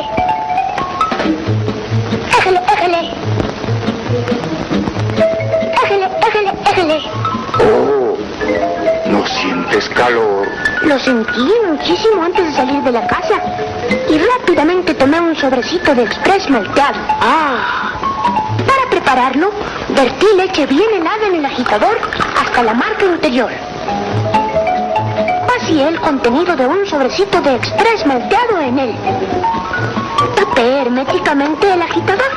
éjele. Éjele, éjele. Éjele, éjele, éjele. Oh, ¿no sientes calor? Lo sentí muchísimo antes de salir de la casa y rápidamente tomé un sobrecito de express malteado. Ah. Para prepararlo, vertí leche bien helada en el agitador hasta la marca interior el contenido de un sobrecito de express moldeado en él. Tapé herméticamente el agitador.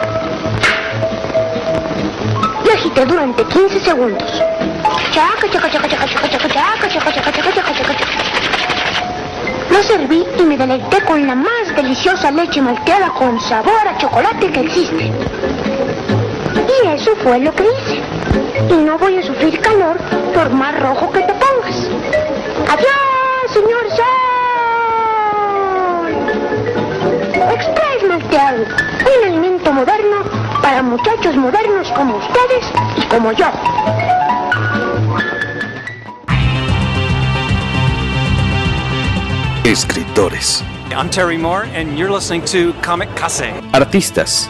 Lo agité durante 15 segundos. Lo serví y me deleité con la más deliciosa leche malteada con sabor a chocolate que existe. Y eso fue lo que hice. Y no voy a sufrir calor por más rojo que te pongas. ¡Adiós! Señor Sol! Express malteado, un alimento moderno para muchachos modernos como ustedes y como yo. Escritores, I'm Terry Moore, and you're listening to Comic Case. artistas,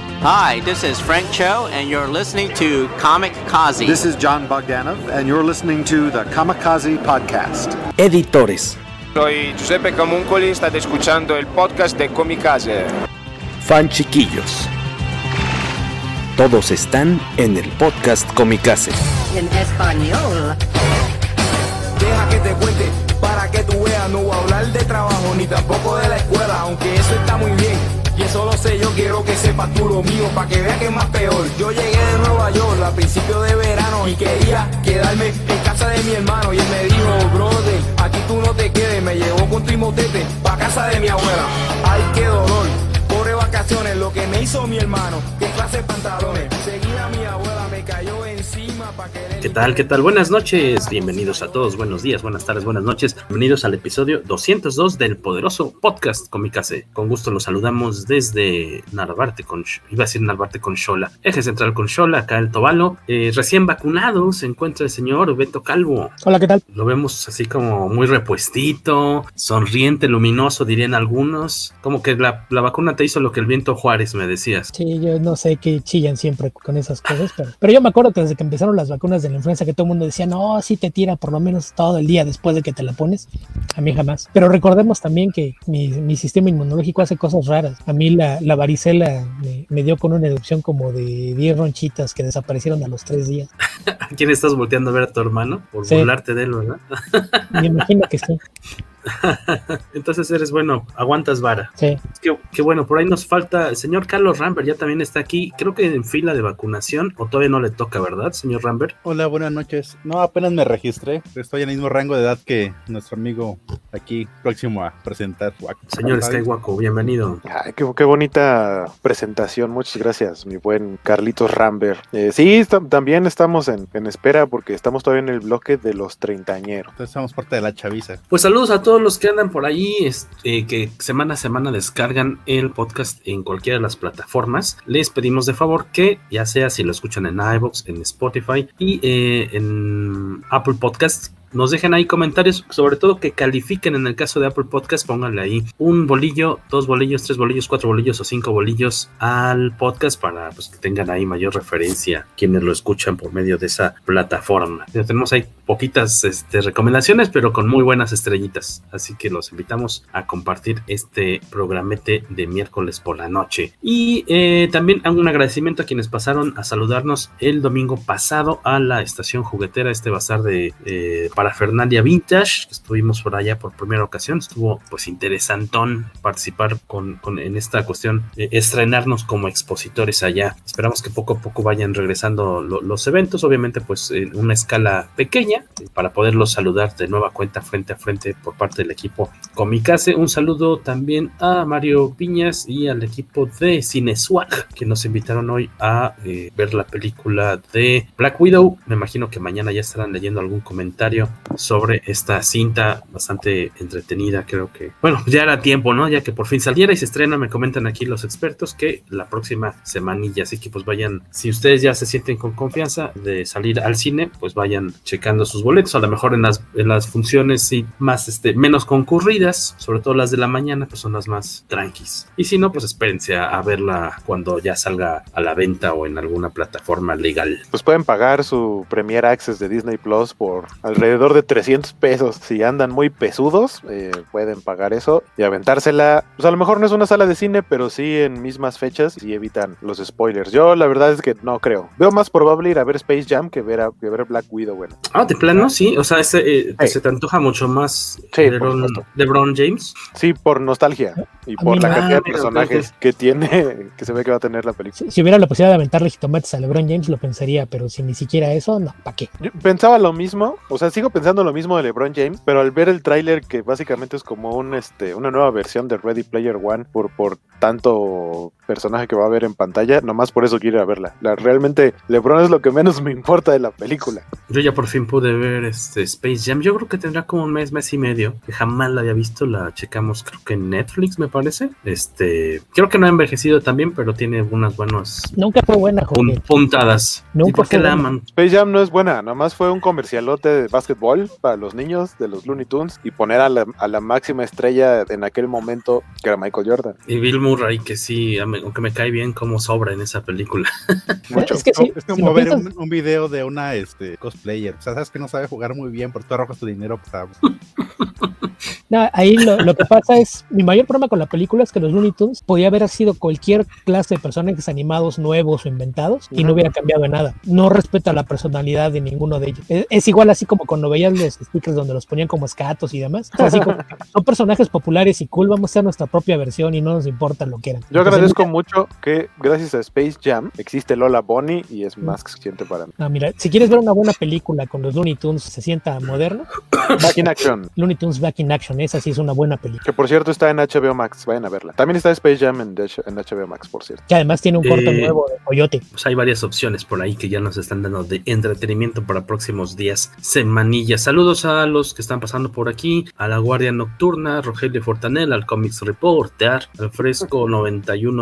Hi, this is Frank Cho, and you're listening to Comic Kazi. This is John Bogdanov, and you're listening to the Kamikaze Podcast. editores, Soy Giuseppe Camuncoli, state escuchando el podcast de Comicase. fan chiquillos. Todos están en el podcast Comicase. En español. Deja que te cuente para que tú veas. No voy a hablar de trabajo ni tampoco de la escuela, aunque eso está muy bien. Y eso lo sé, yo quiero que sepas tú lo mío, para que veas que es más peor. Yo llegué de Nueva York a principios de verano y quería quedarme en casa de mi hermano. Y él me dijo, brother, aquí tú no te quedes. Me llevó con Timotete pa' casa de mi abuela. Ay, qué dolor, pobre vacaciones, lo que me hizo mi hermano. Qué clase de pantalones. ¿Qué tal? ¿Qué tal? Buenas noches. Bienvenidos a todos. Buenos días, buenas tardes, buenas noches. Bienvenidos al episodio 202 del poderoso podcast Comicase. Con gusto los saludamos desde Narvarte con iba a decir Narvarte con Shola. Eje central con Shola, acá el Tobalo. Eh, recién vacunado se encuentra el señor Beto Calvo. Hola, ¿qué tal? Lo vemos así como muy repuestito, sonriente, luminoso, dirían algunos. Como que la, la vacuna te hizo lo que el viento Juárez, me decías. Sí, yo no sé qué chillan siempre con esas cosas, pero, pero yo me acuerdo que desde que empezaron las vacunas de la influenza que todo el mundo decía, no, sí te tira por lo menos todo el día después de que te la pones. A mí jamás. Pero recordemos también que mi, mi sistema inmunológico hace cosas raras. A mí la, la varicela me, me dio con una erupción como de 10 ronchitas que desaparecieron a los 3 días. ¿A quién estás volteando a ver a tu hermano? Por Sí. burlarte de él, ¿verdad? Me imagino que sí. Entonces eres bueno, aguantas vara. Sí. Qué, qué bueno, por ahí nos falta el señor Carlos Rambert, ya también está aquí, creo que en fila de vacunación, o todavía no le toca, ¿verdad, señor Rambert? Hola, buenas noches. No, apenas me registré. Estoy en el mismo rango de edad que nuestro amigo aquí próximo a presentar. Señor Skywaco, bienvenido. Ay, qué, qué bonita presentación, muchas gracias, mi buen Carlitos Rambert. Eh, sí, también estamos en, en espera porque estamos todavía en el bloque de los treintañeros. Entonces somos parte de la chaviza. Pues saludos a todos los que andan por ahí, este, que semana a semana descargan el podcast en cualquiera de las plataformas. Les pedimos de favor que, ya sea si lo escuchan en iVoox, en Spotify y eh, en Apple Podcasts, nos dejen ahí comentarios, sobre todo que califiquen en el caso de Apple Podcast, pónganle ahí un bolillo, dos bolillos, tres bolillos, cuatro bolillos o cinco bolillos al podcast para pues, que tengan ahí mayor referencia quienes lo escuchan por medio de esa plataforma. Tenemos ahí poquitas este, recomendaciones, pero con muy buenas estrellitas, así que los invitamos a compartir este programete de miércoles por la noche. Y eh, también hago un agradecimiento a quienes pasaron a saludarnos el domingo pasado a la estación juguetera, este bazar de eh, parafernalia vintage, que estuvimos por allá por primera ocasión, estuvo pues interesantón participar con, en esta cuestión, eh, estrenarnos como expositores allá. Esperamos que poco a poco vayan regresando lo- los eventos, obviamente pues en una escala pequeña, eh, para poderlos saludar de nueva cuenta frente a frente por parte del equipo Comicase. Un saludo también a Mario Piñas y al equipo de Cineswag que nos invitaron hoy a eh, ver la película de Black Widow. Me imagino que mañana ya estarán leyendo algún comentario sobre esta cinta bastante entretenida. Creo que, bueno, ya era tiempo, ¿no? Ya que por fin saliera y se estrena, me comentan aquí los expertos que la próxima semanilla. Así que pues vayan, si ustedes ya se sienten con confianza de salir al cine, pues vayan checando sus boletos. A lo mejor en las, en las funciones sí, más, este, menos concurridas, sobre todo las de la mañana, pues son las más tranquis. Y si no, pues espérense a, a verla cuando ya salga a la venta o en alguna plataforma legal. Pues pueden pagar su Premier Access de Disney Plus por alrededor de 300 pesos. Si andan muy pesudos, eh, pueden pagar eso y aventársela. Pues a lo mejor no es una sala de cine, pero sí en mismas fechas y evitan los spoilers. Yo la verdad es que no creo. Veo más probable ir a ver Space Jam que ver, a, que ver Black Widow. Bueno, Ah, de plano, sí. O sea, ese, eh, se te antoja mucho más Sí, LeBron, James. sí, por nostalgia y A por la cantidad de personajes que tiene, que se ve que va a tener la película. Si, si hubiera la posibilidad de aventarle jitomates a LeBron James, lo pensaría, pero si ni siquiera eso, no, ¿para qué? Yo pensaba lo mismo, o sea, sigo pensando lo mismo de LeBron James, pero al ver el tráiler que básicamente es como un este una nueva versión de Ready Player One por por tanto personaje que va a haber en pantalla, nomás por eso quiero ir a verla. La, realmente LeBron es lo que menos me importa de la película. Yo ya por fin pude ver este Space Jam. Yo creo que tendrá como un mes, mes y medio. Que jamás la había visto. La checamos, creo que en Netflix, me parece. Este, creo que no ha envejecido también, pero tiene unas buenas Nunca fue buena, pun- puntadas. Nunca ¿Y por qué fue la aman? Space Jam no es buena, nomás fue un comercialote de básquetbol para los niños de los Looney Tunes y poner a la, a la máxima estrella en aquel momento que era Michael Jordan. Y Bill Murray, que sí, aunque me cae bien, como sobra en esa película. Mucho. Es que sí, es como ver piensas- un, un video de una este, cosplayer. O sea, sabes que no sabe jugar muy bien, pero tú arrojas tu dinero para. No, ahí lo, lo que pasa es, mi mayor problema con la película es que los Looney Tunes podía haber sido cualquier clase de personajes animados nuevos o inventados y no hubiera cambiado nada. No respeta la personalidad de ninguno de ellos. Es, es igual así como cuando veías los stickers donde los ponían como escatos y demás. O sea, así como, son personajes populares y cool, vamos a hacer nuestra propia versión y no nos importa lo que eran. Yo Entonces, agradezco mucho que gracias a Space Jam existe Lola Bonnie y es más que suficiente para mí. no, mira, si quieres ver una buena película con los Looney Tunes se sienta moderno, Back in Action, Looney Tunes Back in Action, esa sí es una buena película. que por cierto está en HBO Max, vayan a verla. También está Space Jam en, en HBO Max, por cierto. Que además tiene un corto Eh, nuevo de Coyote. Pues hay varias opciones por ahí que ya nos están dando de entretenimiento para próximos días, semanillas. Saludos a los que están pasando por aquí, a la Guardia Nocturna, Rogelio Fortanel, al Comics Reporter, al Fresco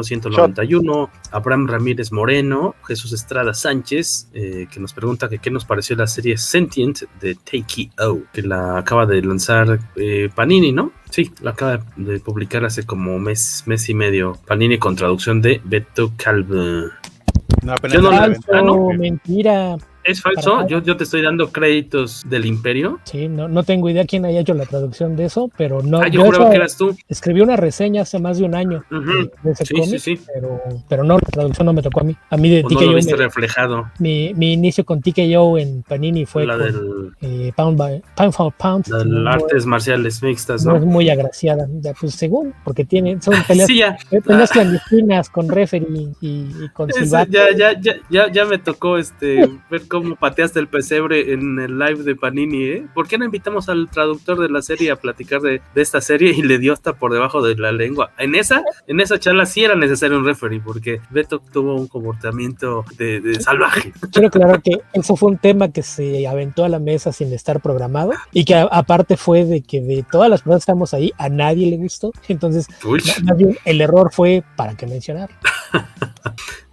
91-191, Abraham Ramírez Moreno, Jesús Estrada Sánchez, eh, que nos pregunta que qué nos pareció la serie Sentient de Takey O, que la acaba de lanzar eh, Panini, ¿no? Sí, la acaba de publicar hace como mes, mes y medio. Panini con traducción de Beto Calvo. No, apenas Yo no la ah, ¿no? mentira. ¿Es falso? Yo, yo te estoy dando créditos del Imperio. Sí, no, no tengo idea quién haya hecho la traducción de eso, pero no. ah, yo yo juraba que eras tú. Escribí una reseña hace más de un año Ujú. de, de ese Sí, cómic, sí, sí. Pero, pero no, la traducción no me tocó a mí. A mí de O no lo TKO, viste me- reflejado. mi, mi inicio con TKO en Panini fue La con del, eh, Pound, by, Pound for Pound. la del artes marciales mixtas, no es muy agraciada, ya, pues según, porque tiene, son peleas, Sí, ya. eh, peleas clandestinas con referee y, y con silbato. ya, ya, ya, ya, ya me tocó este ver cómo pateaste el pesebre en el live de Panini, ¿eh? ¿Por qué no invitamos al traductor de la serie a platicar de, de esta serie y le dio hasta por debajo de la lengua? En esa, en esa charla sí era necesario un referee, porque Beto tuvo un comportamiento de, de salvaje. Quiero aclarar que eso fue un tema que se aventó a la mesa sin estar programado y que a- aparte fue de que de todas las personas que estamos ahí a nadie le gustó. Entonces, bien, el error fue para qué mencionar.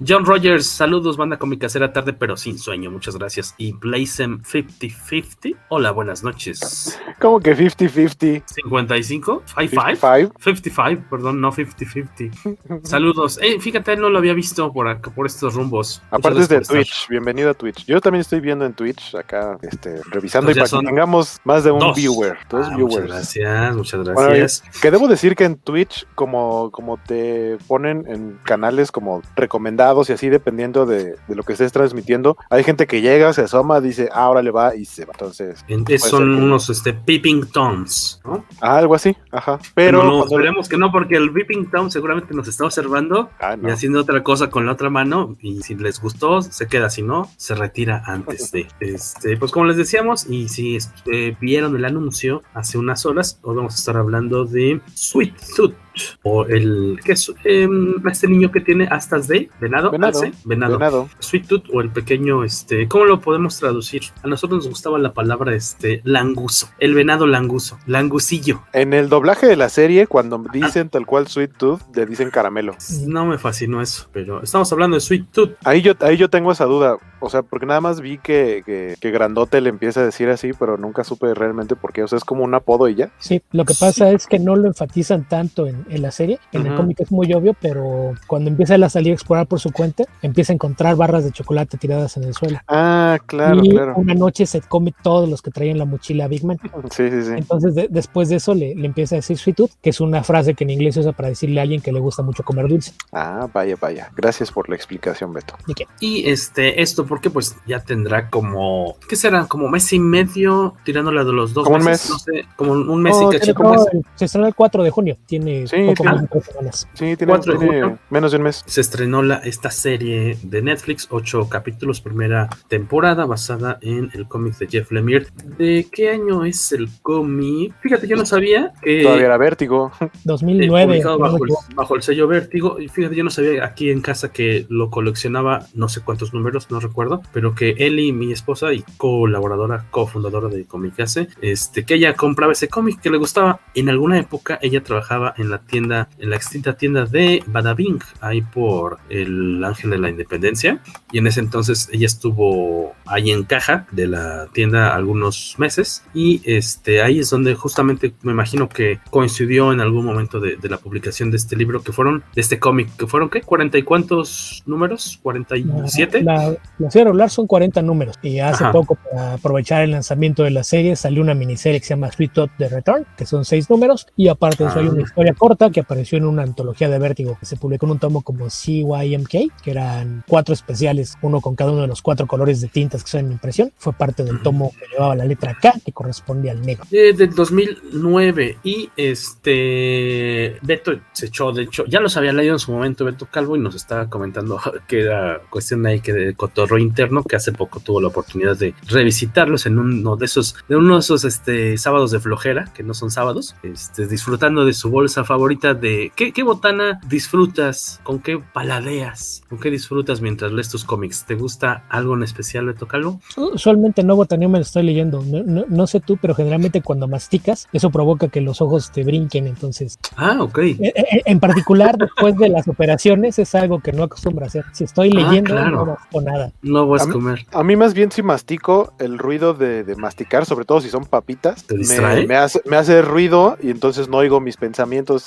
John Rogers, saludos, banda cómica, será tarde pero sin sueño, muchas gracias. Y Blazem 5050, hola, buenas noches. Como que 50-50. 55, 55, 55. 55, perdón, no 50-50. Saludos. Eh, fíjate, no lo había visto por acá, por estos rumbos. Aparte Muchas es de estar. Twitch, bienvenido a Twitch. Yo también estoy viendo en Twitch acá, este, revisando Entonces y para que tengamos más de un dos. viewer, dos Ah, muchas viewers. gracias, muchas Bueno, gracias. que debo decir que en Twitch, como, como te ponen en canales como recomendados y así dependiendo de, de lo que estés transmitiendo. Hay gente que llega, se asoma, dice, ah, ahora le va y se va. Entonces, En- puede ser son que- unos este, peeping toms, ¿no? Ah, algo así, ajá. Pero no, no, esperemos que no, porque el peeping tom seguramente nos está observando Ah, no. y haciendo otra cosa con la otra mano. Y si les gustó, se queda. Si no, se retira antes de. Este, pues como les decíamos, y si este, vieron el anuncio hace unas horas, hoy vamos a estar hablando de Sweet Tooth. O el que es em, este niño que tiene astas de venado, Venado, alce, venado. venado. Sweet Tooth o el pequeño, este, ¿cómo lo podemos traducir? A nosotros nos gustaba la palabra este languso, el venado languso, langusillo. En el doblaje de la serie, cuando dicen tal cual Sweet Tooth, le dicen caramelo. No me fascinó eso, pero estamos hablando de Sweet Tooth. Ahí yo, ahí yo tengo esa duda, o sea, porque nada más vi que, que, que Grandote le empieza a decir así, pero nunca supe realmente por qué, o sea, es como un apodo y ya. Sí, lo que pasa es que no lo enfatizan tanto en, en la serie. En el cómic es muy obvio, pero cuando empieza él a salir a explorar por su cuenta, empieza a encontrar barras de chocolate tiradas en el suelo. Ah, claro, y claro. una noche se come todos los que traían la mochila a Big Man. Sí, sí, sí. Entonces, de- después de eso, le, le empieza a decir sweet tooth, que es una frase que en inglés se usa para decirle a alguien que le gusta mucho comer dulce. Ah, vaya, vaya. Gracias por la explicación, Beto. ¿De qué? Y este, esto porque pues ya tendrá como, ¿qué será? Como mes y medio tirándole de los dos Como un meses, mes. no sé, como un mes No, y como- se estrenó el 4 de junio, tiene Sí, poco tiene- más de tres semanas. Sí, tiene, 4 de tiene junio. menos de un mes. Se estrenó la, esta serie de Netflix, ocho capítulos, primera temporada, basada en el cómic de Jeff Lemire. ¿De qué año es el cómic? Fíjate, yo no sabía que... Todavía era vértigo. eh, 2009. publicado si no me bajo, el, equivoco. bajo el sello Vértigo. Y fíjate, yo no sabía aquí en casa que lo coleccionaba, no sé cuántos números, no recuerdo, pero que Eli, mi esposa y colaboradora, cofundadora de Comicase, este, que ella compraba ese cómic que le gustaba. En alguna época ella trabajaba en la tienda, en la extinta tienda de Badabing, ahí por el Ángel de la Independencia. Y en ese entonces ella estuvo ahí en caja de la tienda algunos meses. Y este, ahí es donde justamente me imagino que coincidió en algún momento de, de la publicación de este libro, que fueron, de este cómic, que fueron, ¿qué? ¿40 y cuántos números? ¿47? La, la serie regular son 40 números y hace Ajá. poco para aprovechar el lanzamiento de la serie salió una miniserie que se llama Sweet Tooth The Return, que son seis números y aparte de eso hay Ah. una historia corta que apareció en una antología de Vértigo que se publicó en un tomo como CYMK, que eran cuatro especiales, uno con cada uno de los cuatro colores de tintas que son en impresión. Fue parte del tomo que llevaba la letra K, que corresponde al negro. Eh, del 2009 y este Beto se echó, de hecho, ya los había leído en su momento Beto Calvo y nos estaba comentando que era cuestión ahí que de cotorro interno que hace poco tuvo la oportunidad de revisitarlos en uno de esos de uno de esos este sábados de flojera que no son sábados, este disfrutando de su bolsa favorita de ¿qué, qué botana disfrutas? ¿Con qué paladeas? ¿Con qué disfrutas mientras lees tus cómics? ¿Te gusta algo en especial Beto Calvo? Usualmente no botaneo me lo estoy leyendo. No, no- no sé tú, pero generalmente cuando masticas, eso provoca que los ojos te brinquen. Entonces, Ah, ok. eh, eh, en particular después de las operaciones, es algo que no acostumbro a hacer. Si estoy Ah, leyendo, claro. no masco nada. No vas A a mí- comer. A mí más bien si mastico, el ruido de, de masticar, sobre todo si son papitas, ¿Te me, me hace, me hace ruido y entonces no oigo mis pensamientos.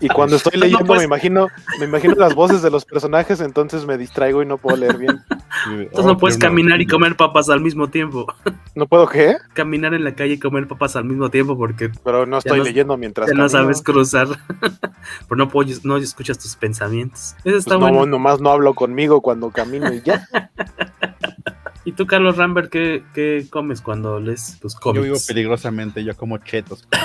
Y cuando estoy No, leyendo pues- me imagino, me imagino las voces de los personajes, entonces me distraigo y no puedo leer bien. Entonces no puedes caminar y comer papas al mismo tiempo. ¿No puedo qué? Caminar en la calle y comer papas al mismo tiempo porque Pero no estoy no- leyendo mientras ya no sabes cruzar. Pero no, puedes, no escuchas tus pensamientos. Eso está Pues no, nomás no hablo conmigo cuando camino y ya. ¿Y tú, Carlos Rambert, qué, qué comes cuando lees tus Yo cómics? vivo peligrosamente, yo como chetos.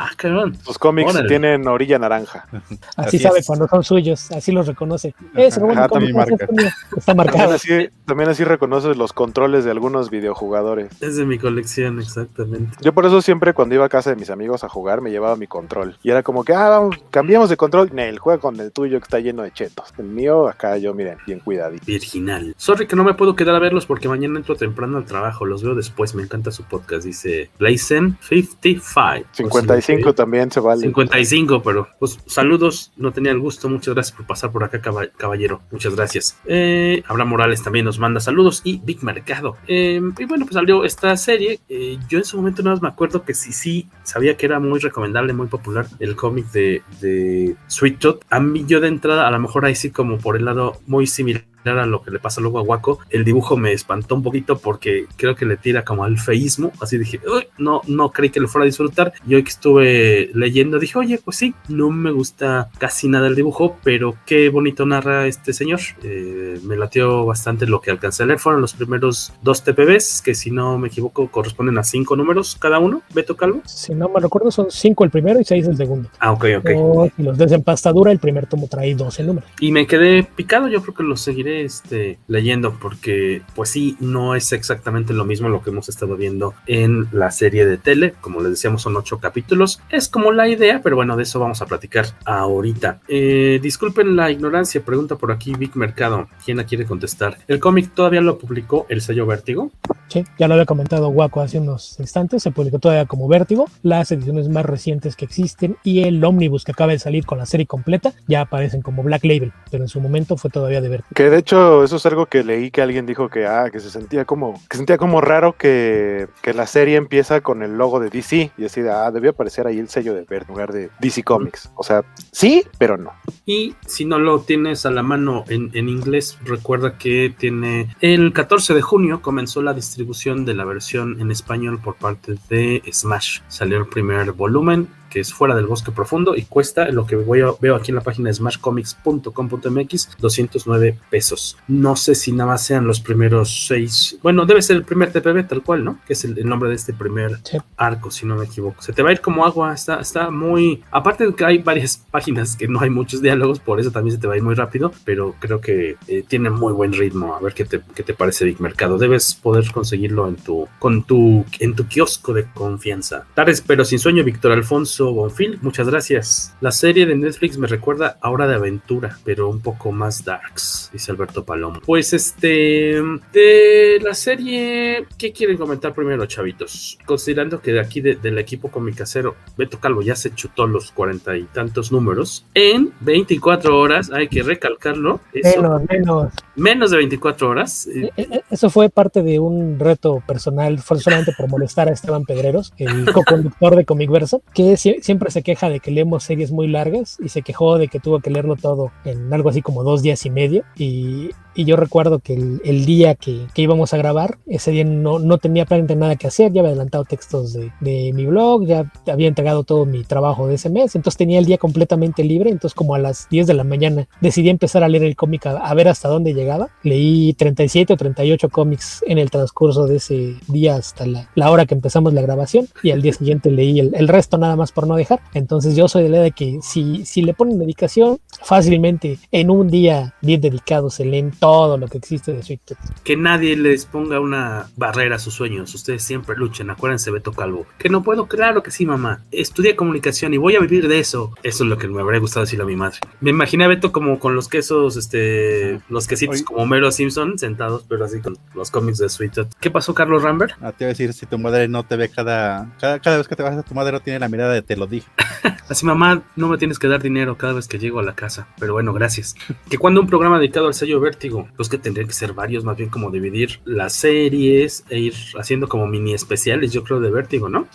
Ah, cabrón. Sus cómics Órale. tienen orilla naranja. Así, Así sabe es. cuando son suyos, así los reconoce. Eso, bueno, Ajá, como también marca. está También marcado. así, también así reconoces los controles de algunos videojugadores. Es de mi colección, exactamente. Yo por eso siempre cuando iba a casa de mis amigos a jugar me llevaba mi control. Y era como que, ah, vamos, cambiamos de control. Nel, juega con el tuyo que está lleno de chetos. El mío, acá yo, miren, bien cuidadito. Virginal. Sorry que no me puedo quedar a verlos porque mañana entro temprano al trabajo. Los veo después. Me encanta su podcast. Dice Blazen 55. 55 también se vale. 55, pero pues saludos, no tenía el gusto, muchas gracias por pasar por acá, caba- caballero, muchas gracias. Eh, Abraham Morales también nos manda saludos y Big Mercado. Eh, y bueno, pues salió esta serie, eh, yo en su momento nada más me acuerdo que sí, sí, sabía que era muy recomendable, muy popular el cómic de, de Sweet Tooth. A mí yo de entrada, a lo mejor ahí sí como por el lado muy similar a lo que le pasa luego a Waco, el dibujo me espantó un poquito porque creo que le tira como al feísmo, así dije, "Uy, no, no creí que lo fuera a disfrutar. Y hoy que estuve leyendo dije, oye, pues sí, no me gusta casi nada el dibujo, pero qué bonito narra este señor. Eh, me latió bastante lo que alcancé a leer, fueron los primeros dos TPBs, que si no me equivoco corresponden a cinco números cada uno, Beto Calvo. Si no me recuerdo, son cinco el primero y seis el segundo. Ah, ok, ok. O- y los de desempastadura, el primer tomo trae 12 números. Y me quedé picado, yo creo que lo seguiré este, leyendo porque pues sí, no es exactamente lo mismo lo que hemos estado viendo en la serie de tele, como les decíamos son ocho capítulos, es como la idea, pero bueno, de eso vamos a platicar ahorita. Eh, disculpen la ignorancia, pregunta por aquí Vic Mercado, ¿quién la quiere contestar? ¿El cómic todavía lo publicó el sello Vértigo? Sí, ya lo había comentado Waco hace unos instantes, se publicó todavía como Vértigo, las ediciones más recientes que existen y el ómnibus que acaba de salir con la serie completa ya aparecen como Black Label, pero en su momento fue todavía de Vértigo. Que de hecho, eso es algo que leí que alguien dijo que, ah, que se sentía como, que sentía como raro que, que la serie empieza con el logo de DC y así de, ah, debía aparecer ahí el sello de Ver en lugar de DC Comics. O sea, sí, pero no. Y si no lo tienes a la mano en, en inglés, recuerda que tiene el 14 de junio comenzó la distribución de la versión en español por parte de Smash. Salió el primer volumen que es fuera del bosque profundo y cuesta lo que voy a- veo aquí en la página de smashcomics.com.mx 209 pesos. No sé si nada más sean los primeros seis. Bueno, debe ser el primer TPB tal cual, ¿no? Que es el, el nombre de este primer arco, si no me equivoco. Se te va a ir como agua, está, está muy... Aparte de que hay varias páginas que no hay muchos diálogos, por eso también se te va a ir muy rápido, pero creo que eh, tiene muy buen ritmo. A ver qué te, qué te parece Big Mercado. Debes poder conseguirlo en tu, con tu, en tu kiosco de confianza. Tardes, pero sin sueño, Víctor Alfonso Bonfil, muchas gracias. La serie de Netflix me recuerda a Hora de Aventura, pero un poco más darks, dice Alberto Palomo. Pues este, de la serie, ¿qué quieren comentar primero, chavitos? Considerando que de aquí de- del equipo comicacero, Beto Calvo ya se chutó los cuarenta y tantos números, en 24 horas, hay que recalcarlo, eso, Menos, menos. menos de 24 horas, eh, Eh, eh, Eso fue parte de un reto personal, fue solamente por molestar a Esteban Pedreros, el co-conductor de Comic Verso, que sie- siempre se queja de que leemos series muy largas y se quejó de que tuvo que leerlo todo en algo así como dos días y medio. Y, y yo recuerdo que el, el día que, que íbamos a grabar, ese día no, no tenía prácticamente nada que hacer, ya había adelantado textos de, de mi blog, ya había entregado todo mi trabajo de ese mes, entonces tenía el día completamente libre, entonces como a las 10 de la mañana decidí empezar a leer el cómic a, a ver hasta dónde llegaba. Leí 37 o 38 cómics en el transcurso de ese día hasta la, la hora que empezamos la grabación y al día siguiente leí el, el resto nada más por no dejar. Entonces yo soy de la idea de que si, si le ponen dedicación, fácilmente en un día bien dedicado se leen todo lo que existe de Sweet Tooth. que nadie les ponga una barrera a sus sueños. Ustedes siempre luchen. Acuérdense, Beto Calvo. Que no puedo, claro que sí, mamá. Estudié comunicación y voy a vivir de eso. Eso es lo que me habría gustado decirle a mi madre. Me imaginé a Beto como con los quesos, este, los quesitos como Homero Simpson sentados, pero así con los cómics de Sweet Tooth. ¿Qué pasó, Carlos Rambert? Ah, te iba a decir, si tu madre no te ve cada, cada, cada vez que te vas a tu madre no tiene la mirada de te lo dije. Así, mamá, no me tienes que dar dinero cada vez que llego a la casa. Pero bueno, gracias. Que cuando un programa dedicado al sello Vértigo, pues que tendrían que ser varios, más bien como dividir las series e ir haciendo como mini especiales, yo creo, de Vértigo, ¿no?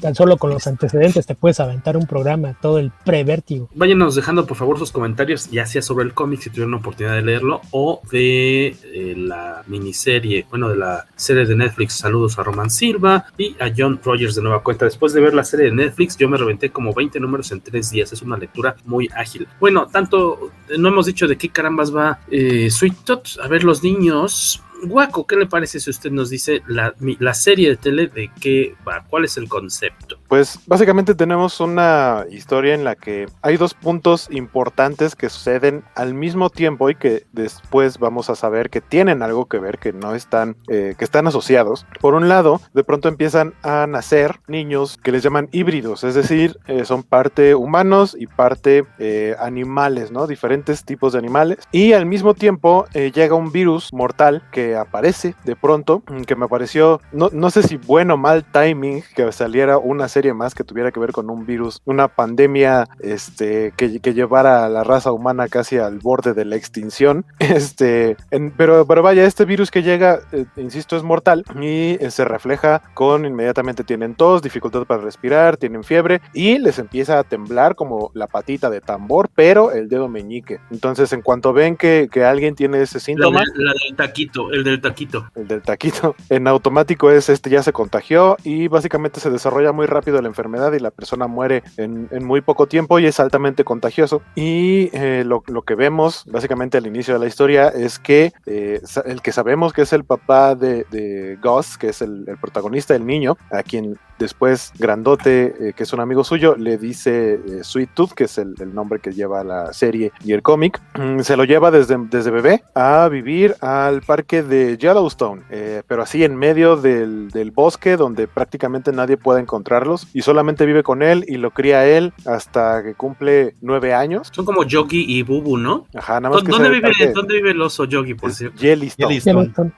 Tan solo con los antecedentes te puedes aventar un programa, todo el pre-vértigo. Váyanos dejando por favor sus comentarios, ya sea sobre el cómic si tuvieron la oportunidad de leerlo, o de eh, la miniserie, bueno, de la serie de Netflix. Saludos a Roman Silva y a John Rogers de nueva cuenta. Después de ver la serie de Netflix, yo me reventé como 20 números en 3 días. Es una lectura muy ágil. Bueno, tanto, eh, no hemos dicho de qué carambas va eh, Sweet Tot. A ver, los niños. Guaco, ¿qué le parece si usted nos dice la, la serie de tele de qué va? ¿Cuál es el concepto? Pues básicamente tenemos una historia en la que hay dos puntos importantes que suceden al mismo tiempo y que después vamos a saber que tienen algo que ver, que no están, eh, que están asociados. Por un lado, de pronto empiezan a nacer niños que les llaman híbridos, es decir, eh, son parte humanos y parte eh, animales, ¿no? Diferentes tipos de animales. Y al mismo tiempo llega un virus mortal que aparece de pronto, mm, que me pareció, no, no sé si bueno o mal timing que saliera una serie serie más que tuviera que ver con un virus, una pandemia este, que, que llevara a la raza humana casi al borde de la extinción. Este, en- pero, pero vaya, este virus que llega, eh, insisto, es mortal y eh, se refleja con inmediatamente tienen tos, dificultad para respirar, tienen fiebre y les empieza a temblar como la patita de tambor, pero el dedo meñique. Entonces, en cuanto ven que, que alguien tiene ese síntoma, la del taquito, el del taquito. el del taquito, en automático es este ya se contagió y básicamente se desarrolla muy rápido la enfermedad y la persona muere en, en muy poco tiempo y es altamente contagioso. Y eh, lo, lo que vemos básicamente al inicio de la historia es que eh, el que sabemos que es el papá de, de Gus, que es el, el protagonista, el niño, a quien después Grandote, eh, que es un amigo suyo, le dice eh, Sweet Tooth, que es el, el nombre que lleva la serie y el cómic, mm, se lo lleva desde, desde bebé a vivir al parque de Yellowstone, eh, pero así en medio del, del bosque donde prácticamente nadie puede y solamente vive con él y lo cría él hasta que cumple nueve años. Son como Yogi y Bubu, ¿no? Ajá, nada más que ¿Dónde vive, ¿Dónde vive el oso Yogi, por cierto? Yellowstone. Yellowstone.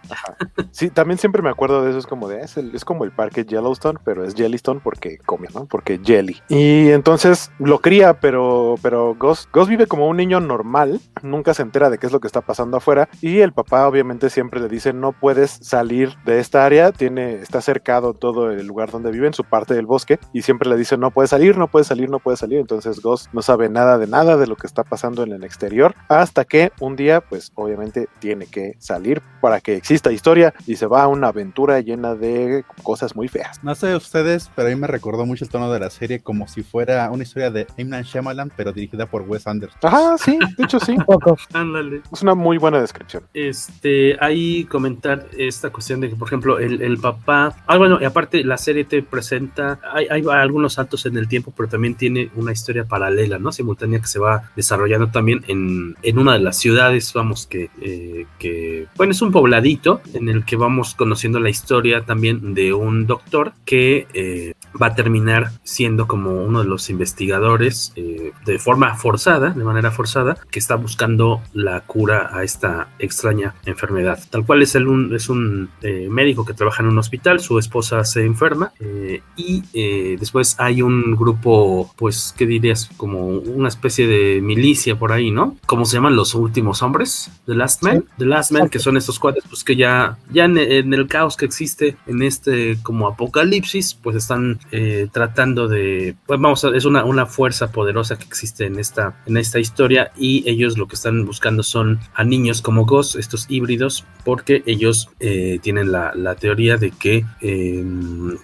Sí, también siempre me acuerdo de eso, es como de, es, el- es como el parque Yellowstone, pero es Jellystone porque come, ¿no? Porque Jelly. Y entonces lo cría, pero, pero Gus vive como un niño normal, nunca se entera de qué es lo que está pasando afuera, y el papá obviamente siempre le dice, no puedes salir de esta área, tiene, está cercado todo el lugar donde vive, en su parte del bosque, y siempre le dice, no puedes salir, no puedes salir, no puedes salir, entonces Gus no sabe nada de nada de lo que está pasando en el exterior, hasta que un día, pues obviamente tiene que salir para que exista historia y se va a una aventura llena de cosas muy feas. No sé ustedes, pero a mí me recordó mucho el tono de la serie como si fuera una historia de. Night Shyamalan, pero dirigida por Wes Anderson. Ajá, sí, de hecho sí. poco. Ándale. Es una muy buena descripción. Este, ahí comentar esta cuestión de que, por ejemplo, el, el papá. Ah, bueno, y aparte la serie te presenta. Hay, algunos saltos en el tiempo, pero también tiene una historia paralela, ¿no? Simultánea que se va desarrollando también en, en una de las ciudades, vamos, que, eh, que. Bueno, es un pobladito en el que vamos conociendo la historia también de un doctor que eh, va a terminar siendo como uno de los investigadores eh, de forma forzada, de manera forzada, que está buscando la cura a esta extraña enfermedad. Tal cual es, el un, es un eh, médico que trabaja en un hospital, su esposa se enferma eh, y eh, después hay un grupo, pues, ¿qué dirías? Como una especie de milicia por ahí, ¿no? ¿Cómo se llaman los últimos hombres? The Last Men. The Last Men, que son estos cuates, pues que ya, ya en, en el caos que existe en este como apocalipsis, pues están eh, tratando de, pues vamos, a, es una, una fuerza poderosa que existe en esta, en esta historia y ellos lo que están buscando son a niños como Ghost, estos híbridos, porque ellos eh, tienen la, la, teoría de que eh,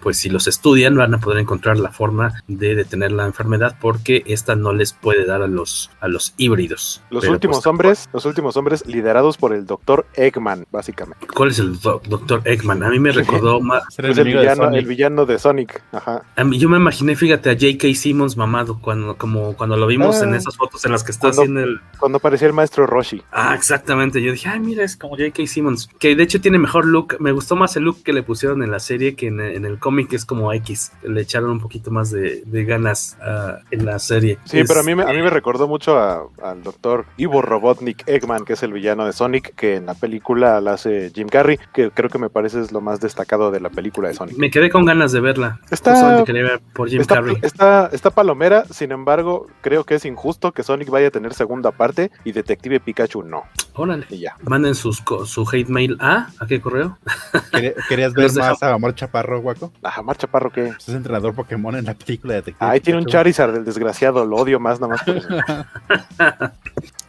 pues si los estudian van a poder encontrar la forma de detener la enfermedad porque esta no les puede dar a los, a los híbridos. Los Pero, últimos pues, hombres, los últimos hombres liderados por el doctor Eggman, básicamente. ¿Cuál es el do doctor Eggman? A mí me recordó más. Es el villano, el villano de Sonic. Ajá. A mí, yo me imaginé, fíjate, a J.K. Simmons mamado cuando, como cuando lo vimos Ah, en esas fotos en las que está cuando- haciendo el. Cuando aparecía el maestro Roshi. Ah, exactamente. Yo dije, ay, mira, es como J.K. Simmons. Que de hecho tiene mejor look. Me gustó más el look que le pusieron en la serie que en, en el cómic, que es como X. Le echaron un poquito más de, de ganas ah, en la serie. Sí, Es- pero a mí, me, a mí me recordó mucho a- al doctor Ivo Robotnik Eggman, que es el villano de Sonic, que en la película la hace Jim Carrey, que creo que me parece es lo más destacado de la película de Sonic. Me quedé con ganas de verla. Está- Ver por Jim Está, Carrey. está, está palomera, sin embargo, creo que es injusto que Sonic vaya a tener segunda parte y Detective Pikachu no. Órale. Y ya. Manden sus, su hate mail a. ¿A qué correo? ¿Quería- ¿Querías ver más a Amor Chaparro, Guaco? Ajá, Marcha Parro, ¿qué? Pues es entrenador Pokémon en la película de Detective Ahí tiene un. Charizard, el desgraciado, lo odio más nada más por eso.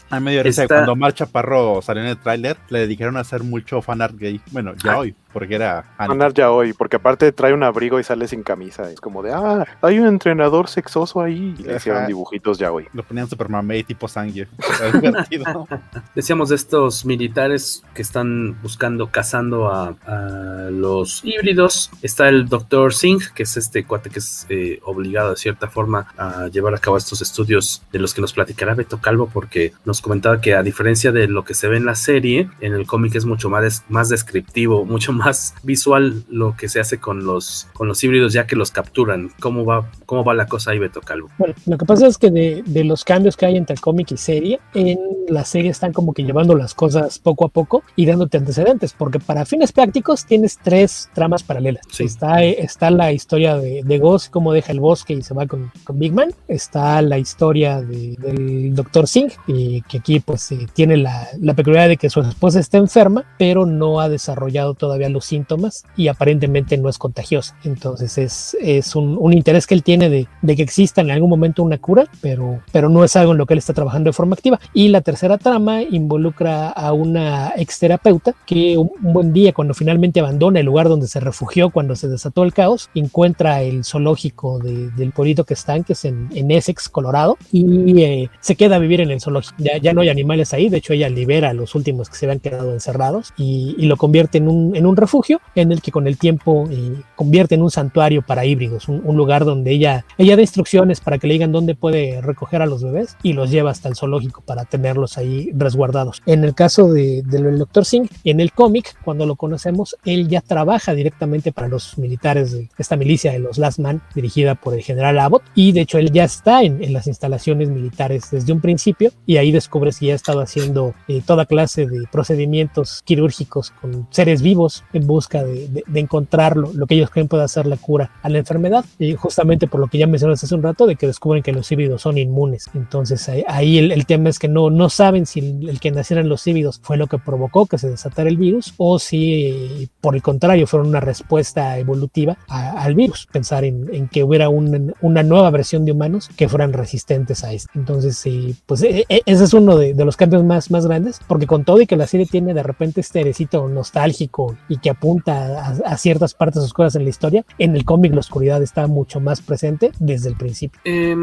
A medio risa Está- cuando Mar Chaparro salió en el tráiler, le dedicaron a hacer mucho fanart gay. Bueno, ya Ah. hoy, porque era. Ganar ya hoy, porque aparte trae un abrigo y sale sin camisa. Es como de, ah, hay un entrenador sexoso ahí. Y le hicieron dibujitos ya hoy. Lo ponían Super Mamey tipo Sangue. Decíamos de estos militares que están buscando, cazando a, a los híbridos. Está el doctor Singh, que es este cuate que es eh, obligado de cierta forma a llevar a cabo estos estudios de los que nos platicará Beto Calvo, porque no nos comentaba que a diferencia de lo que se ve en la serie, en el cómic es mucho más, más descriptivo, mucho más visual lo que se hace con los, con los híbridos ya que los capturan. ¿Cómo va, cómo va la cosa ahí, Beto Calvo? Bueno, lo que pasa es que de, de los cambios que hay entre cómic y serie, en la serie están como que llevando las cosas poco a poco y dándote antecedentes, porque para fines prácticos tienes tres tramas paralelas. Está, está la historia de, de Ghost, cómo deja el bosque y se va con, con Big Man. Está la historia de, del Dr. Singh, y que aquí pues eh, tiene la, la, peculiaridad de que su esposa está enferma, pero no ha desarrollado todavía los síntomas y aparentemente no es contagiosa. Entonces es, es un, un interés que él tiene de, de, que exista en algún momento una cura, pero, pero no es algo en lo que él está trabajando de forma activa. Y la tercera trama involucra a una exterapeuta que un, un buen día, cuando finalmente abandona el lugar donde se refugió cuando se desató el caos, encuentra el zoológico de, del pueblito que están, que es en, en Essex, Colorado, y eh, se queda a vivir en el zoológico. Ya, ya, no hay animales ahí, de hecho ella libera a los últimos que se habían quedado encerrados y, lo convierte en un, en un, refugio en el que con el tiempo eh, convierte en un santuario para híbridos, un, lugar donde ella, ella da instrucciones para que le digan dónde puede recoger a los bebés y los lleva hasta el zoológico para tenerlos ahí resguardados. En el caso de, del Dr. Singh, en el cómic, cuando lo conocemos, él ya trabaja directamente para los militares de esta milicia de los Last Man, dirigida por el general Abbott, y de hecho él ya está en, en las instalaciones militares desde un principio, y ahí descubres que ya ha estado haciendo eh, toda clase de procedimientos quirúrgicos con seres vivos en busca de, de, de encontrar lo, que ellos creen puede hacer la cura a la enfermedad, y justamente por lo que ya mencionaste hace un rato, de que descubren que los híbridos son inmunes. Entonces ahí, el, el, tema es que no, no saben si el, el, que nacieran los híbridos fue lo que provocó que se desatara el virus, o si eh, por el contrario fueron una respuesta evolutiva a, al virus, pensar en, en que hubiera una, una, nueva versión de humanos que fueran resistentes a esto. Entonces, eh, pues eh, ese es uno de, de, los cambios más, más grandes, porque con todo y que la serie tiene de repente este airecito nostálgico y que apunta a, a ciertas partes oscuras en la historia, en el cómic la oscuridad está mucho más presente desde el principio. Eh,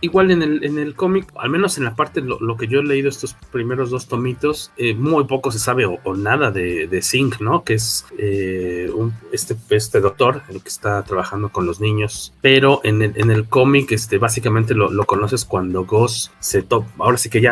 igual en el, en el cómic, al menos en la parte, lo, lo, que yo he leído estos primeros dos tomitos, eh, muy poco se sabe o, o nada de, de Zinc, ¿no? Que es eh, un, este, este doctor, el que está trabajando con los niños, pero en el, en el cómic, este, básicamente lo, lo, conoces cuando Ghost se topa, ahora sí que ya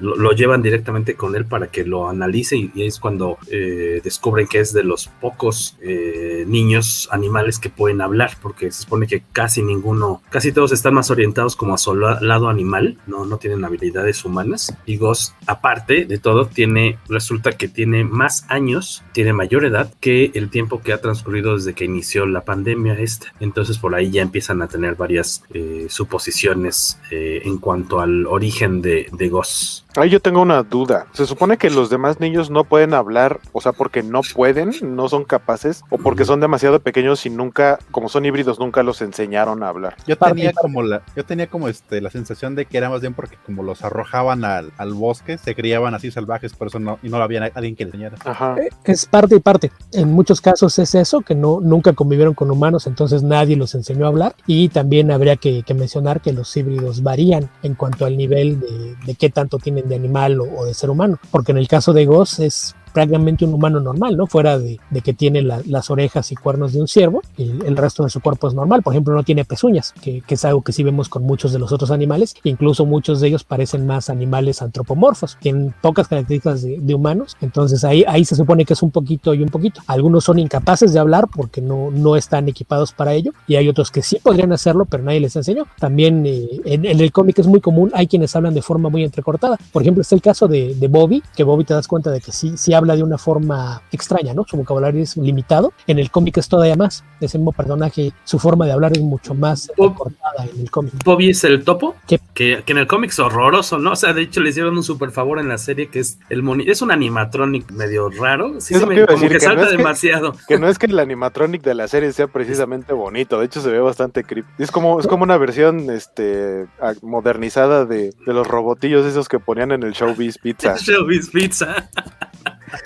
lo, llevan directamente con él para que lo analice y, es cuando eh, descubren que es de los pocos eh, niños animales que pueden hablar, porque se supone que casi ninguno, casi todos están más orientados como a su lado animal, no, no tienen habilidades humanas. Y Ghost, aparte de todo, tiene, resulta que tiene más años, tiene mayor edad que el tiempo que ha transcurrido desde que inició la pandemia esta. Entonces por ahí ya empiezan a tener varias eh, suposiciones en cuanto al origen de, de Ghost. ます。Ahí yo tengo una duda. Se supone que los demás niños no pueden hablar, o sea, porque no pueden, no son capaces, o porque son demasiado pequeños y nunca, como son híbridos, nunca los enseñaron a hablar. Yo tenía como la, yo tenía como este la sensación de que era más bien porque como los arrojaban al, al bosque, se criaban así salvajes, por eso no, y no había alguien que les enseñara. Ajá. Es parte y parte. En muchos casos es eso, que no, nunca convivieron con humanos, entonces nadie los enseñó a hablar. Y también habría que, que mencionar que los híbridos varían en cuanto al nivel de, de qué tanto tienen de animal o, de ser humano, porque en el caso de Ghost es prácticamente un humano normal, ¿no? Fuera de, de que tiene la, las orejas y cuernos de un ciervo, y el resto de su cuerpo es normal. Por ejemplo, no tiene pezuñas, que, que, es algo que sí vemos con muchos de los otros animales, incluso muchos de ellos parecen más animales antropomorfos, tienen pocas características de, de, humanos, entonces ahí, ahí se supone que es un poquito y un poquito. Algunos son incapaces de hablar porque no, no están equipados para ello, y hay otros que sí podrían hacerlo, pero nadie les enseñó. También eh, en, en, el cómic es muy común, hay quienes hablan de forma muy entrecortada. Por ejemplo, está el caso de, de Bobby, que Bobby te das cuenta de que sí, sí habla de una forma extraña, ¿no? Su vocabulario es limitado. En el cómic es todavía más. Ese mismo personaje, su forma de hablar es mucho más Bob, cortada en el cómic. ¿Bobby es el topo? Que, que, en el cómic es horroroso, ¿no? O sea, de hecho le hicieron un super favor en la serie que es el moni es un animatronic medio raro. Sí, se me, como que, que salta no demasiado. Que, que, no es que el animatronic de la serie sea precisamente bonito. De hecho, se ve bastante creepy. Es como, es como una versión este, modernizada de, de los robotillos esos que ponían en el Showbiz Pizza. Showbiz Pizza.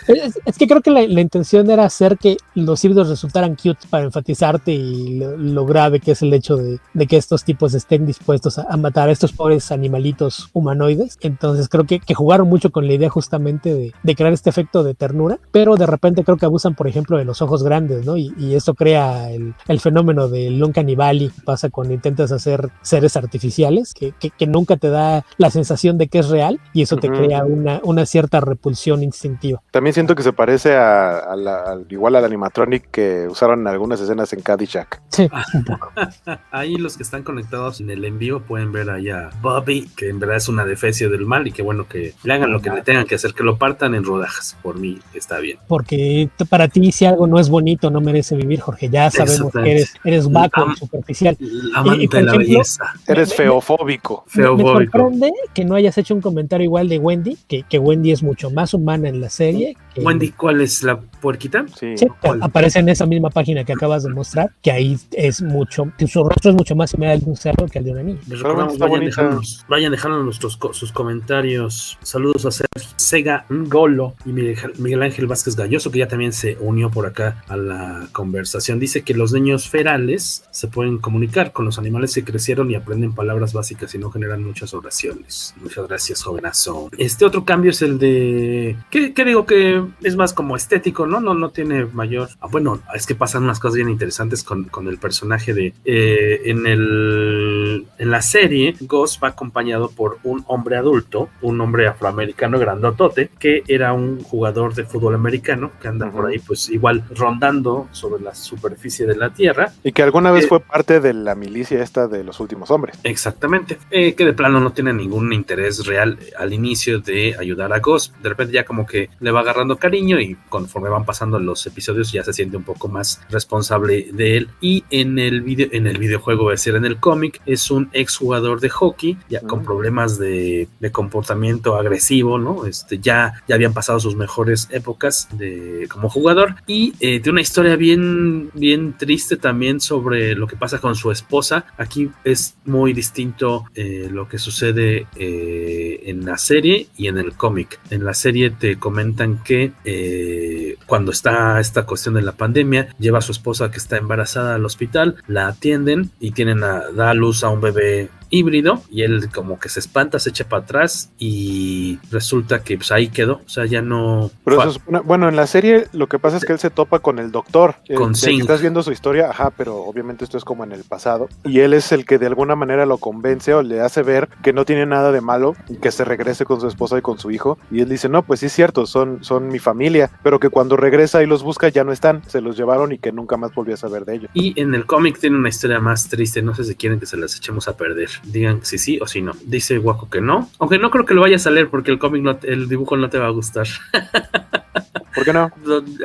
Es, es que creo que la, la intención era hacer que los híbridos resultaran cute para enfatizarte y lo, lo grave que es el hecho de, de que estos tipos estén dispuestos a, a matar a estos pobres animalitos humanoides. Entonces creo que, que jugaron mucho con la idea justamente de, de crear este efecto de ternura, pero de repente creo que abusan, por ejemplo, de los ojos grandes, ¿no? Y, y esto crea el, el fenómeno del Uncanny Valley, que pasa cuando intentas hacer seres artificiales, que, que, que nunca te da la sensación de que es real y eso te crea una, una cierta repulsión instintiva. También siento que se parece a, a la- al- igual al animatronic que usaron en algunas escenas en Caddyshack. Sí, Ahí los que están conectados en el envío pueden ver ahí a Bobby, que en verdad es una defecio del mal y que bueno que le hagan lo que le tengan que hacer, que lo partan en rodajas. Por mí está bien. porque para ti si algo no es bonito no merece vivir, Jorge. Ya sabemos que eres, eres vaco Am- superficial. Amante Y- y, de la ejemplo, belleza. Eres me- feofóbico. Me, me Feofóbico. sorprende que no hayas hecho un comentario igual de Wendy, que, que Wendy es mucho más humana en la serie. Que- Wendy, ¿cuál es la puerquita? Sí. Sí, aparece en esa misma página que acabas de mostrar, que ahí es mucho, que su rostro es mucho más similar al de un cerdo que al de una niña. Les recordamos, vayan dejándonos, vayan dejando nuestros, sus comentarios. Saludos a Ser- Sega Ngolo y Miguel, Miguel Ángel Vázquez Galloso, que ya también se unió por acá a la conversación. Dice que los niños ferales se pueden comunicar con los animales que crecieron y aprenden palabras básicas y no generan muchas oraciones. Muchas gracias, jovenazo. Este otro cambio es el de. ¿Qué, qué digo? Que es más como estético, ¿no? No, no tiene mayor. Ah, bueno, es que pasan unas cosas bien interesantes con, con el personaje de. eh, en el. En la serie, Ghost va acompañado por un hombre adulto, un hombre afroamericano grandotote, que era un jugador de fútbol americano que anda por ahí, pues igual rondando sobre la superficie de la tierra. Y que alguna vez Eh, fue parte de la milicia esta de los últimos hombres. Exactamente. Eh, que de plano no tiene ningún interés real al inicio de ayudar a Ghost. De repente ya como que le va agarrando cariño y conforme van pasando los episodios ya se siente un poco más responsable de él. Y en el video, en el videojuego, es decir, en el cómic, es un exjugador de hockey, ya con Mm. problemas de, de comportamiento agresivo, ¿no? Este, ya, ya habían pasado sus mejores épocas de, como jugador. Y eh, de una historia bien, bien triste también sobre lo que pasa con su esposa. Aquí es muy distinto eh, lo que sucede eh, en la serie y en el cómic. En la serie te comentan que eh, cuando está esta cuestión de la pandemia, lleva a su esposa que está embarazada al hospital, la atienden y tienen a, da a luz a un bebé híbrido y él como que se espanta, se echa para atrás y resulta que pues ahí quedó, o sea, ya no... Pero fue- eso es una- bueno, en la serie lo que pasa es que él se topa con el doctor. Eh, Con que Singh. Estás viendo su historia, ajá, pero obviamente esto es como en el pasado. Y él es el que de alguna manera lo convence o le hace ver que no tiene nada de malo y que se regrese con su esposa y con su hijo. Y él dice, no, pues sí es cierto, son, son mi familia, pero que cuando regresa y los busca ya no están, se los llevaron y que nunca más volvió a saber de ellos. Y en el cómic tiene una historia más triste, no sé si quieren que se las echemos a perder. Digan si sí o si no. Dice Waco que no, aunque no creo que lo vayas a leer porque el cómic, no el dibujo no te va a gustar. ¿Por qué no?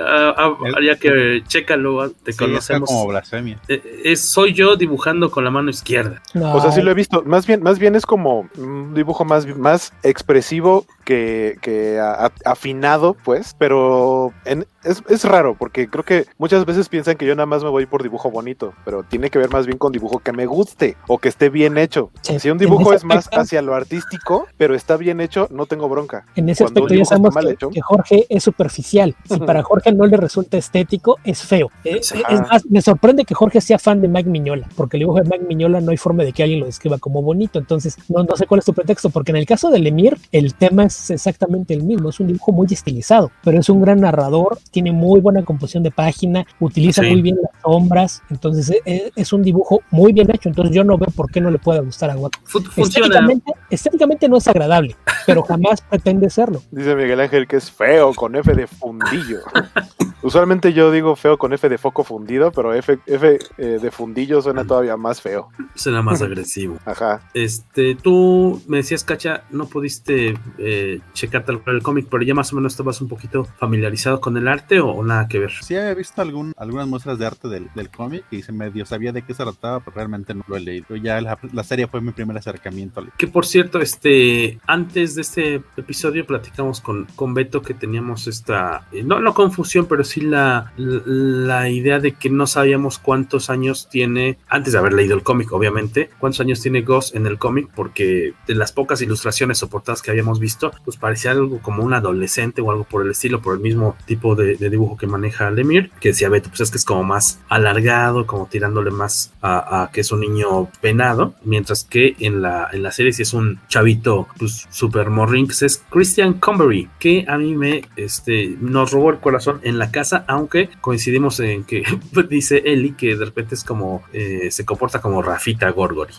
Ah, ah, Haría que chécalo, ah, te Sí, conocemos. como blasfemia. Eh, es, soy yo dibujando con la mano izquierda. O sea, sí lo he visto. Más bien, más bien es como un dibujo más, más expresivo que, que a- a- afinado, pues. Pero en- es, es raro, porque creo que muchas veces piensan que yo nada más me voy por dibujo bonito, pero tiene que ver más bien con dibujo que me guste o que esté bien hecho. Sí, Si un dibujo es más hacia lo artístico, pero está bien hecho, no tengo bronca. En ese Cuando aspecto ya sabemos mal que, hecho, que Jorge es superficial. Si para Jorge no le resulta estético, es feo. Eh, eh, es más, me sorprende que Jorge sea fan de Mike Miñola, porque el dibujo de Mike Miñola no hay forma de que alguien lo describa como bonito. Entonces, no, no sé cuál es tu pretexto, porque en el caso del Emir, el tema es exactamente el mismo. Es un dibujo muy estilizado, pero es un gran narrador, tiene muy buena composición de página, utiliza Sí. muy bien las sombras. Entonces, eh, es un dibujo muy bien hecho. Entonces, yo no veo por qué no le pueda gustar a Waco. Estéticamente, estéticamente no es agradable, pero jamás pretende serlo. dice Miguel Ángel que es feo con F de fundillo. Usualmente yo digo feo con F de foco fundido, pero F, F eh, de fundillo suena todavía más feo. Será más agresivo. Ajá. Este, tú me decías, Cacha, no pudiste eh, checar tal cual el cómic, pero ya más o menos estabas un poquito familiarizado con el arte o, o nada que ver. Sí había visto algún, algunas muestras de arte del, del cómic y se medio sabía de qué se trataba, pero realmente no lo he leído. Ya la, la serie fue mi primer acercamiento. al- Que por cierto, este, antes de este episodio platicamos con, con Beto que teníamos esta, eh, no, no confusión, pero sí la, la idea de que no sabíamos cuántos años tiene, antes de haber leído el cómic, obviamente, cuántos años tiene Ghost en el cómic, porque de las pocas ilustraciones o portadas que habíamos visto, pues parecía algo como un adolescente o algo por el estilo, por el mismo tipo de, de dibujo que maneja Lemir, que decía Beto, pues es que es como más alargado, como tirándole más a, a que es un niño penado, mientras que en la, en la serie sí es un chavito, pues super morring, que es Christian Cumbery, que a mí me, este, nos robó el corazón en la casa, aunque coincidimos en que dice Eli que de repente es como, eh, se comporta como Rafita Gorgori.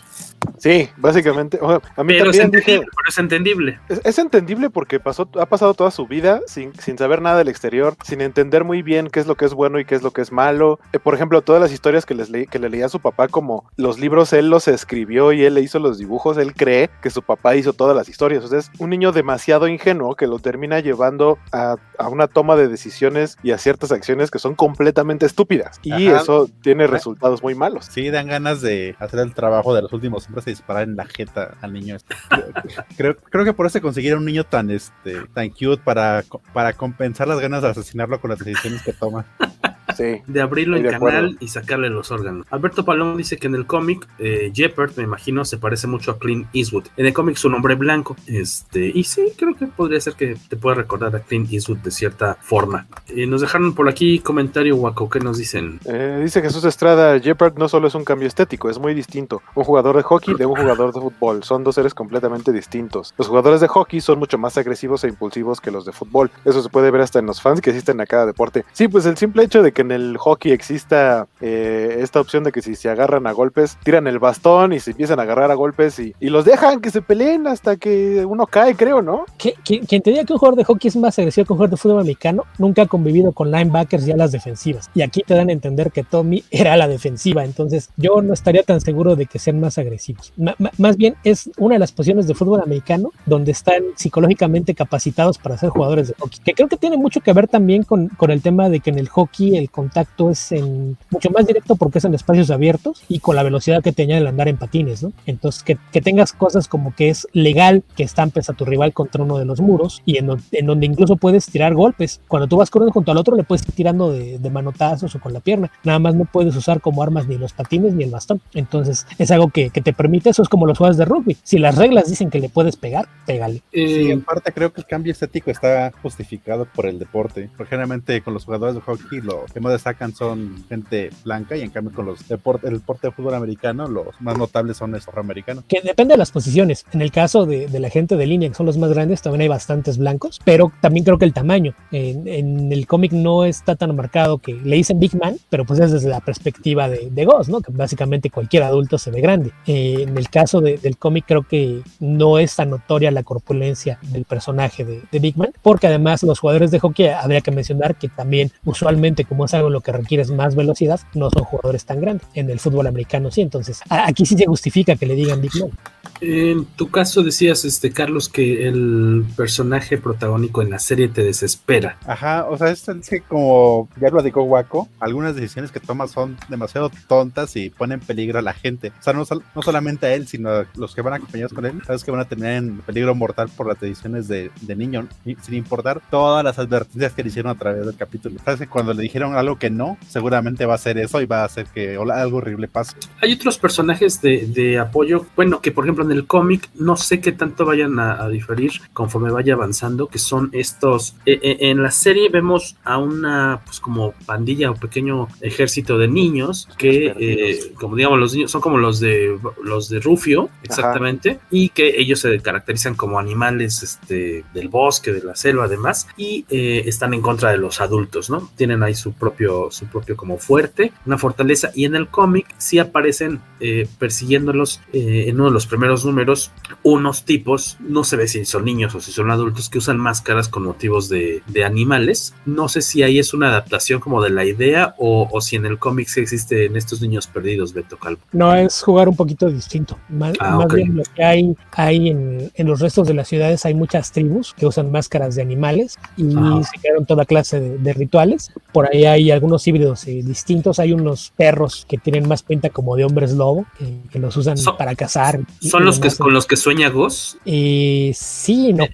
Sí, básicamente. o sea, a mí Pero es, también entendible, dije, pero es entendible. es, es entendible porque pasó, ha pasado toda su vida sin, sin saber nada del exterior, sin entender muy bien qué es lo que es bueno y qué es lo que es malo. Eh, por ejemplo, todas las historias que, les leí, que le leía a su papá, como los libros él los escribió y él le hizo los dibujos, él cree que su papá hizo todas las historias. O sea, es un niño demasiado ingenuo que lo termina llevando a, a una toma de decisiones y a ciertas acciones que son completamente estúpidas. Y Ajá. eso tiene resultados muy malos. Sí, dan ganas de hacer el trabajo de los últimos hombres y disparar en la jeta al niño. este. creo, creo que por eso consiguieron un niño tan este tan cute para, para compensar las ganas de asesinarlo con las decisiones que toma. Sí. de abrirlo en canal acuerdo. y sacarle los órganos. Alberto Palón dice que en el cómic eh, Jeopard, me imagino, se parece mucho a Clint Eastwood. En el cómic su nombre es blanco. Este, y sí, creo que podría ser que te pueda recordar a Clint Eastwood de cierta forma. Eh, nos dejaron por aquí comentario, Waco, ¿qué nos dicen? Eh, dice Jesús Estrada, Jeopard no solo es un cambio estético, es muy distinto. Un jugador de hockey de un jugador de fútbol. Son dos seres completamente distintos. Los jugadores de hockey son mucho más agresivos e impulsivos que los de fútbol. Eso se puede ver hasta en los fans que existen a cada deporte. Sí, pues el simple hecho de que en el hockey exista eh, esta opción de que si se agarran a golpes, tiran el bastón y se empiezan a agarrar a golpes y, y los dejan que se peleen hasta que uno cae, creo, ¿no? ¿Qui- qui- Quien te diga que un jugador de hockey es más agresivo que un jugador de fútbol americano nunca ha convivido con linebackers y alas defensivas. Y aquí te dan a entender que Tommy era la defensiva, entonces yo no estaría tan seguro de que sean más agresivos. Más bien es una de las posiciones de fútbol americano donde están psicológicamente capacitados para ser jugadores de hockey, que creo que tiene mucho que ver también con, con el tema de que en el hockey el contacto es en, mucho más directo porque es en espacios abiertos y con la velocidad que te añade el andar en patines, ¿no? Entonces que, que tengas cosas como que es legal que estampes a tu rival contra uno de los muros y en, en donde incluso puedes tirar golpes. Cuando tú vas corriendo junto al otro le puedes ir tirando de, de manotazos o con la pierna. Nada más no puedes usar como armas ni los patines ni el bastón. Entonces es algo que, que te permite, eso es como los jugadores de rugby. Si las reglas dicen que le puedes pegar, pégale. Sí, en parte creo que el cambio estético está justificado por el deporte. Porque generalmente con los jugadores de hockey lo que más destacan son gente blanca y en cambio con los deporte, el deporte de fútbol americano los más notables son los afroamericanos. que depende de las posiciones. En el caso de, de la gente de línea, que son los más grandes, también hay bastantes blancos, pero también creo que el tamaño. En, en el cómic no está tan marcado que le dicen Big Man, pero pues es desde la perspectiva de, de Ghost, ¿no? Que básicamente cualquier adulto se ve grande. Eh, en el caso de- del cómic creo que no es tan notoria la corpulencia del personaje de, de Big Man, porque además los jugadores de hockey habría que mencionar que también usualmente como es lo que requieres más velocidad, no son jugadores tan grandes. En el fútbol americano sí, entonces aquí sí se justifica que le digan Big Man. En tu caso decías, este Carlos, que el personaje protagónico en la serie te desespera. Ajá, o sea, es, que como ya lo dijo Waco, algunas decisiones que toma son demasiado tontas y ponen en peligro a la gente. O sea, no, no solamente a él, sino a los que van acompañados con él, sabes que van a terminar en peligro mortal por las decisiones de, de niño, sin importar todas las advertencias que le hicieron a través del capítulo. Sabes que cuando le dijeron algo que no, seguramente va a hacer eso y va a hacer que algo horrible pase. Hay otros personajes de, de apoyo, bueno, que por ejemplo en el cómic no sé qué tanto vayan a, a diferir conforme vaya avanzando, que son estos, eh, eh, en la serie vemos a una pues como pandilla o pequeño ejército de niños que eh, como digamos los niños son como los de los de Rufio, exactamente, y que ellos se caracterizan como animales este, del bosque, de la selva además, y eh, están en contra de los adultos, ¿no? Tienen ahí su propio, su propio como fuerte, una fortaleza, y en el cómic sí aparecen eh, persiguiéndolos en uno de los primeros números unos tipos, no se ve si son niños o si son adultos, que usan máscaras con motivos de, de animales. No sé si ahí es una adaptación como de la idea o, o si en el cómic sí existen estos niños perdidos, Beto Calvo. No, es jugar un poquito distinto. Más, Ah, más bien lo que hay, hay en, en los restos de las ciudades hay muchas tribus que usan máscaras de animales y Ajá. se crearon toda clase de, de rituales Por ahí hay algunos híbridos eh, distintos. Hay unos perros que tienen más pinta como de hombres lobo, que, que los usan Son- para cazar. ¿Son los que con los que sueña Goss? Eh, sí, no.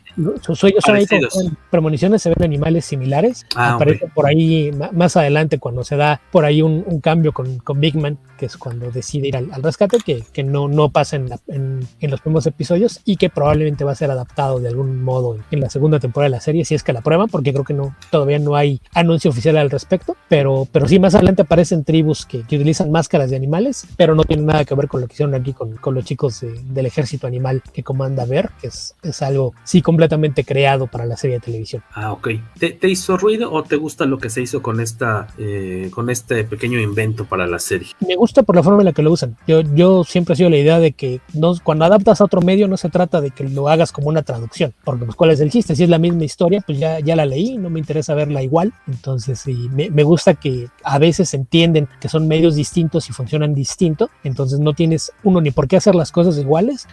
Sus sueños son ahí Parecidos. son premoniciones, se ven animales similares. Ah, Aparece ok. por ahí más adelante cuando se da por ahí un, un cambio con, con Big Man, que es cuando decide ir al, al rescate, que, que no, no pasa en, la- en, en los primeros episodios y que probablemente va a ser adaptado de algún modo en, la segunda temporada de la serie, si es que la prueban, porque creo que no todavía no hay anuncio oficial al respecto. Pero, pero sí, más adelante aparecen tribus que, que utilizan máscaras de animales, pero no tienen nada que ver con lo que hicieron aquí con, con los chicos de- del ejército animal que comanda Ver, que es, es algo sí completamente creado para la serie de televisión. Ah, ok. ¿Te, te hizo ruido o te gusta lo que se hizo con esta eh, con este pequeño invento para la serie? me gusta por la forma en la que lo usan. Yo, yo siempre he sido la idea de que no, cuando adaptas a otro medio no se trata de que lo hagas como una traducción, porque pues cuál es el chiste, si es la misma historia, pues ya, ya la leí, no me interesa verla igual, entonces sí, me, me gusta que a veces entienden que son medios distintos y funcionan distinto, entonces no tienes uno ni por qué hacer las cosas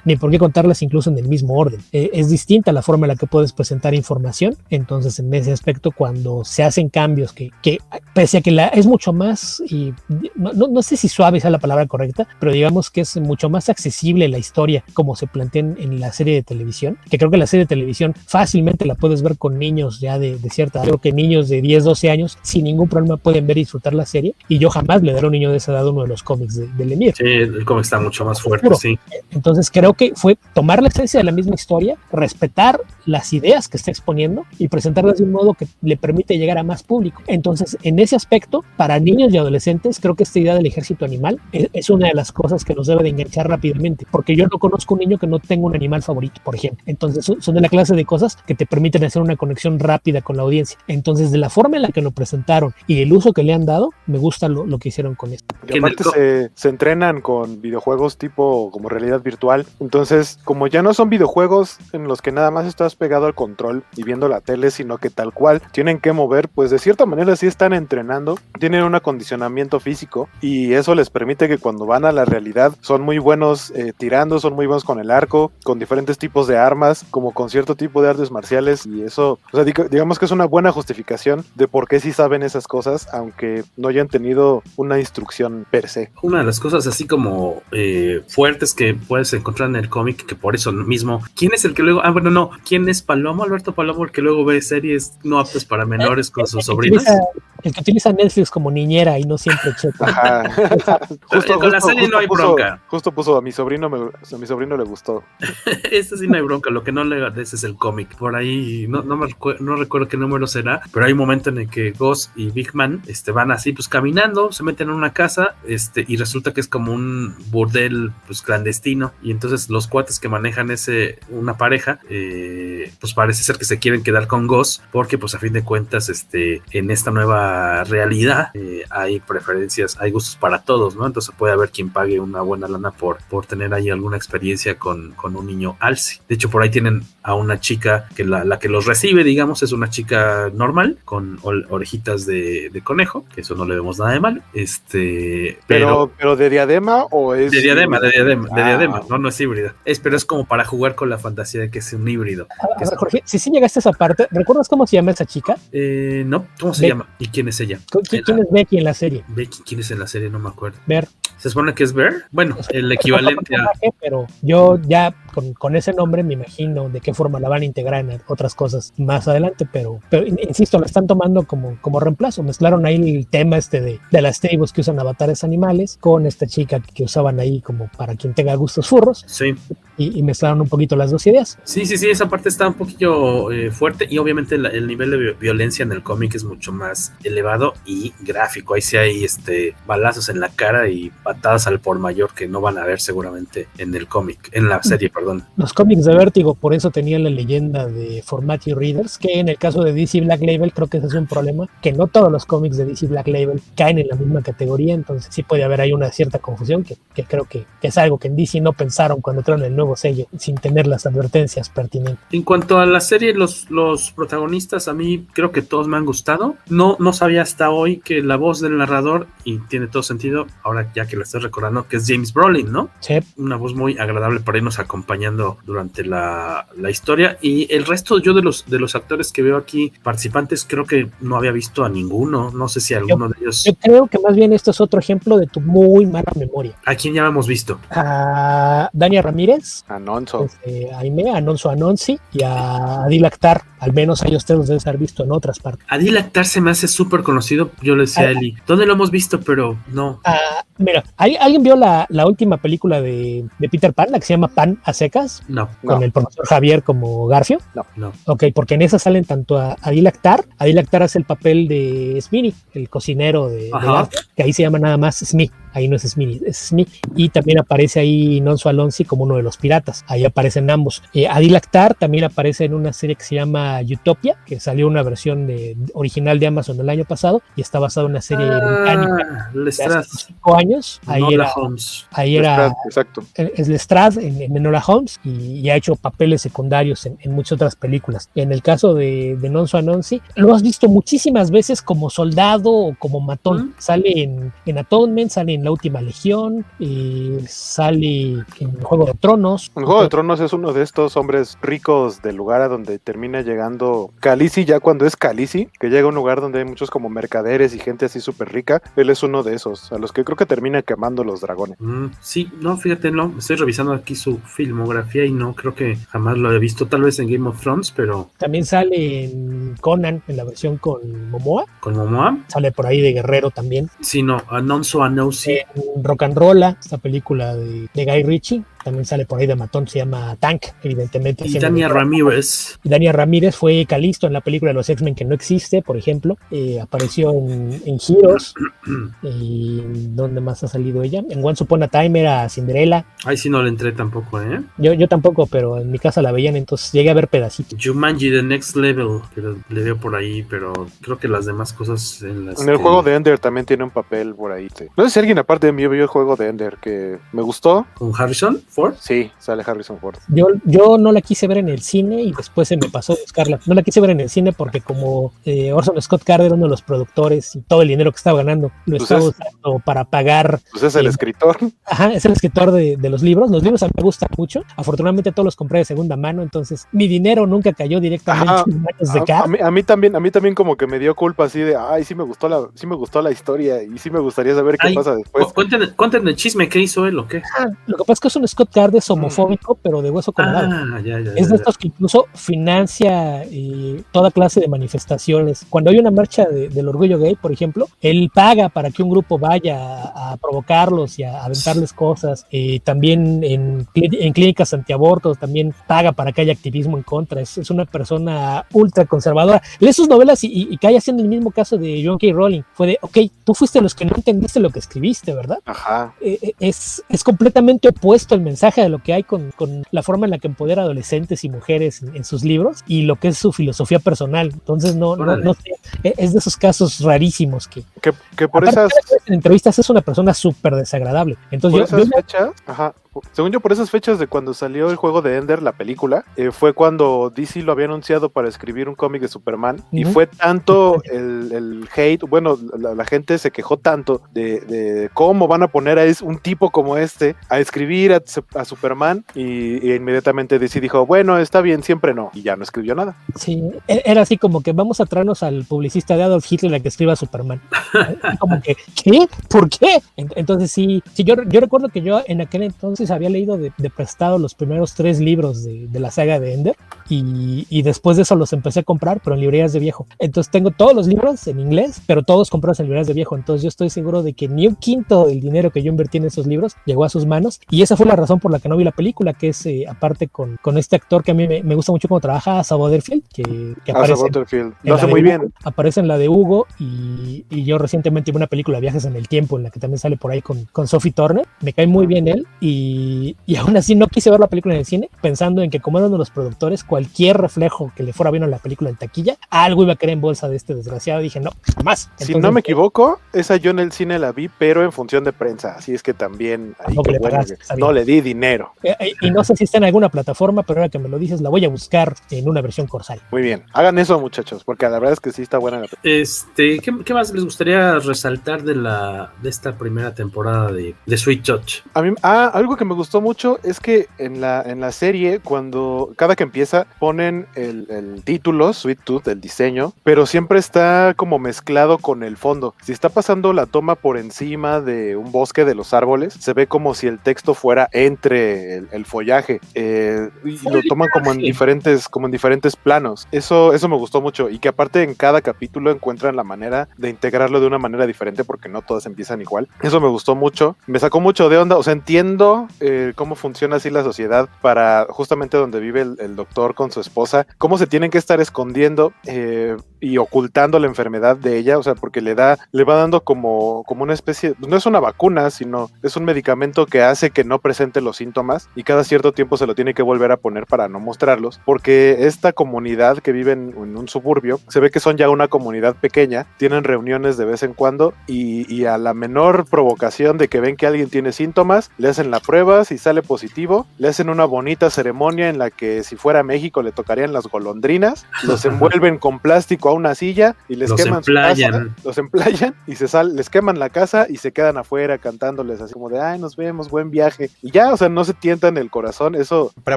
ni por qué contarlas incluso en el mismo orden. Eh, es distinta la forma en la que puedes presentar información, entonces en ese aspecto cuando se hacen cambios que, que pese a que la, es mucho más, y no, no- no sé si suave sea la palabra correcta, pero digamos que es mucho más accesible la historia como se plantea en, en la serie de televisión, que creo que la serie de televisión fácilmente la puedes ver con niños ya de, de cierta edad, creo que niños de 10, 12 años sin ningún problema pueden ver y disfrutar la serie, y yo jamás le daré a un niño de esa edad uno de los cómics de, de Lemire. Sí, el cómic está mucho más fuerte, sí. Entonces creo que fue tomar la esencia de la misma historia, respetar las ideas que está exponiendo y presentarlas de un modo que le permite llegar a más público. Entonces, en ese aspecto, para niños y adolescentes, creo que esta idea del ejército animal es, una de las cosas que nos debe de enganchar rápidamente, porque yo no conozco un niño que no tenga un animal favorito, por ejemplo. Entonces, son son de la clase de cosas que te permiten hacer una conexión rápida con la audiencia. Entonces, de la forma en la que lo presentaron y el uso que le han dado, me gusta lo, lo que hicieron con esto. Y aparte se, se entrenan con videojuegos tipo como realidad virtual. Entonces, como ya no son videojuegos en los que nada más estás pegado al control y viendo la tele, sino que tal cual tienen que mover, pues de cierta manera sí están entrenando, tienen un acondicionamiento físico y eso les permite que cuando van a la realidad son muy buenos eh, tirando, son muy buenos con el arco, con diferentes tipos de armas, como con cierto tipo de artes marciales y eso, o sea, digamos que es una buena justificación de por qué sí saben esas cosas, aunque no hayan tenido una instrucción per se. Una de las cosas así como eh, fuertes que puedes encontrar en el cómic, que por eso mismo, ¿quién es el que luego, ah, bueno, no, ¿quién es Palomo, Alberto Palomo, el que luego ve series no aptas para menores con sus sobrinas? Utiliza- el que utiliza Netflix como niñera y no siempre checa. Justo, Con la justo- serie no hay puso- bronca. Justo puso a mi sobrino, me- a mi sobrino le gustó. Este sí no hay bronca, lo que no le agradece es el cómic. Por ahí, no, no, me recue- no recuerdo qué número será, pero hay un momento en el que Ghost y Big Man este, van así, pues caminando, se meten en una casa este, y resulta que es como un burdel pues, clandestino. Y entonces los cuates que manejan ese, una pareja, eh, pues parece ser que se quieren quedar con Ghost, porque pues a fin de cuentas, este, en esta nueva realidad eh, hay preferencias, hay gustos para todos, ¿no? Entonces puede haber quien pague una buena lana por, por tener ahí alguna experiencia con, con un niño alce. De hecho, por ahí tienen a una chica que la, la que los recibe, digamos, es una chica normal, con orejitas de, de conejo, que eso no le vemos nada de mal. Este, pero, Pero, pero de diadema o es. de diadema, de diadema, de Ah. diadema, no, no es híbrida. Es, pero es como para jugar con la fantasía de que es un híbrido. A ver, Jorge, si sí llegaste a esa parte, ¿recuerdas cómo se llama esa chica? Eh, no, ¿cómo se llama? ¿Y quién es ella? ¿Qui- ¿Quién es Becky en la serie? Becky, ¿quién es en la serie? No me acuerdo. Ver. ¿Se supone que es Bear? Bueno, el equivalente a... pero yo ya con, con ese nombre me imagino de qué forma la van a integrar en otras cosas más adelante, pero, pero in- insisto, la están tomando como, como reemplazo. Mezclaron ahí el tema este de, de las tribus que usan avatares animales con esta chica que usaban ahí como para quien tenga gustos furros Sí. Y, y mezclaron un poquito las dos ideas. Sí, sí, sí, esa parte está un poquillo eh, fuerte y obviamente la- el nivel de vi- violencia en el cómic es mucho más elevado y gráfico. Ahí sí hay este balazos en la cara y patadas al por mayor que no van a ver seguramente en el cómic, en la serie, perdón. Los cómics de Vértigo por eso tenían la leyenda de Formatty Readers, que en el caso de DC Black Label creo que ese es un problema, que no todos los cómics de DC Black Label caen en la misma categoría, entonces sí puede haber ahí una cierta confusión, que, que creo que, que es algo que en DC no pensaron cuando entraron en el nuevo nuevo sello sin tener las advertencias pertinentes. En cuanto a la serie, los, los protagonistas a mí creo que todos me han gustado. No, no sabía hasta hoy que la voz del narrador, y tiene todo sentido, ahora ya que lo estoy recordando, que es James Brolin, ¿no? Sí. Una voz muy agradable para irnos acompañando durante la, la historia. Y el resto, yo de los, de los actores que veo aquí participantes, creo que no había visto a ninguno. No sé si alguno de ellos. Yo creo que más bien esto es otro ejemplo de tu muy mala memoria. ¿A quién ya hemos visto? A Dania Ramírez, Anonso. este, a Aime, a Alonso Anonsi y a Adil Akhtar. Al menos a ellos ustedes los deben haber visto en otras partes. Adil Akhtar se me hace súper conocido. Yo le decía a Ah. Eli, ¿dónde lo hemos visto? Pero no. Ah, mira, ¿al- ¿alguien vio la, la última película de, de Peter Pan, la que se llama Pan a secas? No, Con No. el profesor Javier como Garfio. No. no. Ok, porque en esa salen tanto a Adil Akhtar. Adil Akhtar hace el papel de Smini, el cocinero de, de. Garfio, que ahí se llama nada más Smee. Ahí no es Smini, es Smee. Y también aparece ahí Nonso Alonsi como uno de los piratas. Ahí aparecen ambos. Eh, Adil Akhtar también aparece en una serie que se llama Utopia, que salió una versión de, original de Amazon el año pasado y está basada en una serie británica Ah, de Lestrade. hace cinco años. Ahí Nola era, Holmes. ahí era Exacto. es Lestrade en, en Enola Holmes y, y ha hecho papeles secundarios en, en muchas otras películas. En el caso de, de Nonso Anonsi, lo has visto muchísimas veces como soldado o como matón. Sale en, en Atonement, sale en La Última Legión, eh, sale en Juego de Tronos. En Juego de Tronos es uno de estos hombres ricos del lugar a donde termina llegando Khaleesi, ya cuando es Khaleesi, que llega a un lugar donde hay muchos como mercaderes y gente así súper rica. Él es uno de esos, a los que creo que termina quemando los dragones. Mm, sí, no, fíjate, no, estoy revisando aquí su filmografía y no creo que jamás lo he visto, tal vez en Game of Thrones, pero También sale en Conan, en la versión con Momoa. con Momoa, Sale por ahí de Guerrero también. sí, no, Anonso Anosi, En Rock and Rolla, esta película de, de Guy Ritchie. También sale por ahí de matón, se llama Tank, evidentemente. y Dania Ramírez, Y Dania Ramírez fue Calisto en la película de los X-Men que no existe, por ejemplo. Eh, apareció en, en Heroes. y ¿dónde más ha salido ella? En Once Upon a Time era Cinderella. ahí sí no le entré tampoco, ¿eh? Yo, yo tampoco, pero en mi casa la veían, entonces llegué a ver pedacitos. Jumanji The Next Level, que le veo por ahí, pero creo que las demás cosas en las En el que- juego de Ender también tiene un papel por ahí. sí. No sé si alguien aparte de mí vio el juego de Ender, que me gustó. ¿Con Harrison Ford? Sí, sale Harrison Ford. Yo, yo no la quise ver en el cine y después se me pasó a buscarla. No la quise ver en el cine porque como eh, Orson Scott Card era uno de los productores y todo el dinero que estaba ganando lo Pues estaba es- usando para pagar Pues es el eh, escritor. Ajá, es el escritor de, de los libros. Los libros a mí me gustan mucho. Afortunadamente todos los compré de segunda mano, entonces mi dinero nunca cayó directamente Ajá. en manos de A, a Card. mí, a mí también, a mí también como que me dio culpa así de, ay, sí me gustó la, sí me gustó la historia y sí me gustaría saber qué Ay, pasa después. cu- cuenten, cuenten el chisme que hizo él o qué. Ah, lo que pasa es que es un Scott Card es homofóbico, pero de hueso colorado. Ah, ya, ya, Es de estos que incluso financia eh, toda clase de manifestaciones. Cuando hay una marcha de- del orgullo gay, por ejemplo, él paga para que un grupo vaya a, a provocarlos y a aventarles cosas. Eh, también en, en clínicas antiabortos también paga para que haya activismo en contra. Es, es una persona ultra conservadora. Lee sus novelas y, y, y cae haciendo el mismo caso de John K. Rowling. Fue de, ok, tú fuiste los que no entendiste lo que escribiste, ¿verdad? Ajá. eh, es, es completamente opuesto el mensaje de lo que hay con, con la forma en la que empodera adolescentes y mujeres en, en sus libros y lo que es su filosofía personal. Entonces, no, no, Órale. no sé, e- es de esos casos rarísimos que, Que, que por esas, en entrevistas es una persona súper desagradable. Entonces, por yo, yo esas fechas, ajá, según yo por esas fechas de cuando salió el juego de Ender, la película, eh, fue cuando DC lo había anunciado para escribir un cómic de Superman y fue tanto el, el hate, bueno, la, la gente se quejó tanto de, de cómo van a poner a un tipo como este a escribir a, a Superman y, y inmediatamente DC dijo, bueno, está bien, siempre no, y ya no escribió nada. Sí, e- era así como que vamos a traernos al publicista de Adolf Hitler a que escriba Superman. como que, ¿qué? ¿Por qué? En- Entonces sí, sí yo, yo recuerdo que yo en aquel entonces había leído de, prestado los primeros tres libros de la saga de Ender y, y después de eso los empecé a comprar, pero en librerías de viejo. Entonces tengo todos los libros en inglés, pero todos comprados en librerías de viejo. Entonces yo estoy seguro de que ni un quinto del dinero que yo invertí en esos libros llegó a sus manos y esa fue la razón por la que no vi la película, que es eh, aparte con, con este actor que a mí me, me gusta mucho cómo trabaja, Asa Butterfield, que, que aparece, en lo hace muy Hugo, bien. aparece en la de Hugo y, y yo recientemente vi una película Viajes en el Tiempo en la que también sale por ahí con, con Sophie Turner. Me cae muy bien él y, y aún así no quise ver la película en el cine pensando en que como era uno de los productores, cualquier reflejo que le fuera bien a la película en taquilla, algo iba a caer en bolsa de este desgraciado. Dije, no, jamás. Si no me equivoco, esa yo en el cine la vi, pero en función de prensa. Así es que también ahí le bueno pagaste, que no le di dinero. Eh, eh, y no sé si está en alguna plataforma, pero ahora que me lo dices, la voy a buscar en una versión Corsal. Muy bien, hagan eso muchachos, porque la verdad es que sí está buena la película. Este, ¿qué, qué más les gustaría resaltar de la de esta primera temporada de, de Sweet Touch? A mí, ah, algo que me gustó mucho es que en la, en la serie, cuando cada que empieza, ponen el, el título, Sweet Tooth, el diseño, pero siempre está como mezclado con el fondo. Si está pasando la toma por encima de un bosque de los árboles, se ve como si el texto fuera entre el, el follaje. eh, y lo toman como en diferentes, como en diferentes planos. Eso, eso me gustó mucho. Y que aparte en cada capítulo encuentran la manera de integrarlo de una manera diferente, porque no todas empiezan igual. Eso me gustó mucho. Me sacó mucho de onda. O sea, entiendo eh, cómo funciona así la sociedad para justamente donde vive el, el doctor con su esposa, cómo se tienen que estar escondiendo eh, y ocultando la enfermedad de ella, o sea, porque le da, le va dando como, como una especie, no es una vacuna, sino es un medicamento que hace que no presente los síntomas y cada cierto tiempo se lo tiene que volver a poner para no mostrarlos, porque esta comunidad que vive en, en un suburbio, se ve que son ya una comunidad pequeña, tienen reuniones de vez en cuando y, y a la menor provocación de que ven que alguien tiene síntomas, le hacen la prueba, si sale positivo, le hacen una bonita ceremonia en la que si fuera México le tocarían las golondrinas, los envuelven con plástico a una silla y les Los queman su casa, emplayan. los emplayan y se sal, les queman la casa y se quedan afuera cantándoles así como de ay nos vemos, buen viaje. Y ya, o sea, no se tientan el corazón, eso Pero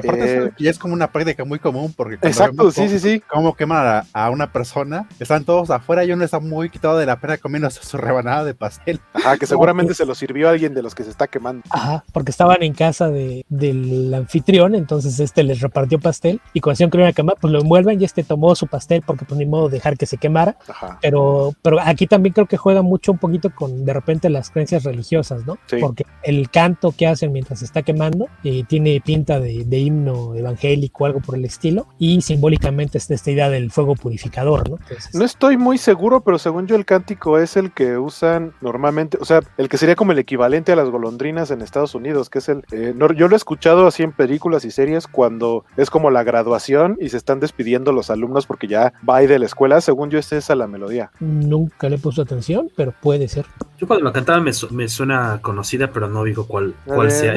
aparte eh, eso ya es como una práctica muy común porque cuando Exacto, vemos sí, cómo- sí, sí. Cómo queman a, a una persona, están todos afuera y uno está muy quitado de la pena comiéndose su rebanada de pastel. Ajá, que seguramente se lo sirvió a alguien de los que se está quemando. Ajá, porque estaban en casa de, del anfitrión, entonces este les repartió pastel y cuando hicieron que lo iban a quemar, pues lo envuelven y este tomó su pastel porque pues ni modo dejar que se quemara. Ajá. Pero, pero aquí también creo que juega mucho un poquito con de repente las creencias religiosas, ¿no? Sí. Porque el canto que hacen mientras se está quemando eh, tiene pinta de, de himno evangélico algo por el estilo y simbólicamente está esta idea del fuego purificador, ¿no? Entonces, No estoy muy seguro, pero según yo el cántico es el que usan normalmente, o sea, el que sería como el equivalente a las golondrinas en Estados Unidos, que es el... eh, no, yo lo he escuchado así en películas y series cuando es como la graduación y se están despidiendo los alumnos porque ya va de la escuela, según yo es esa la melodía. nunca le he puesto atención, pero puede ser. Yo cuando la cantaba me, su- me suena conocida, pero no digo cuál, cuál sea.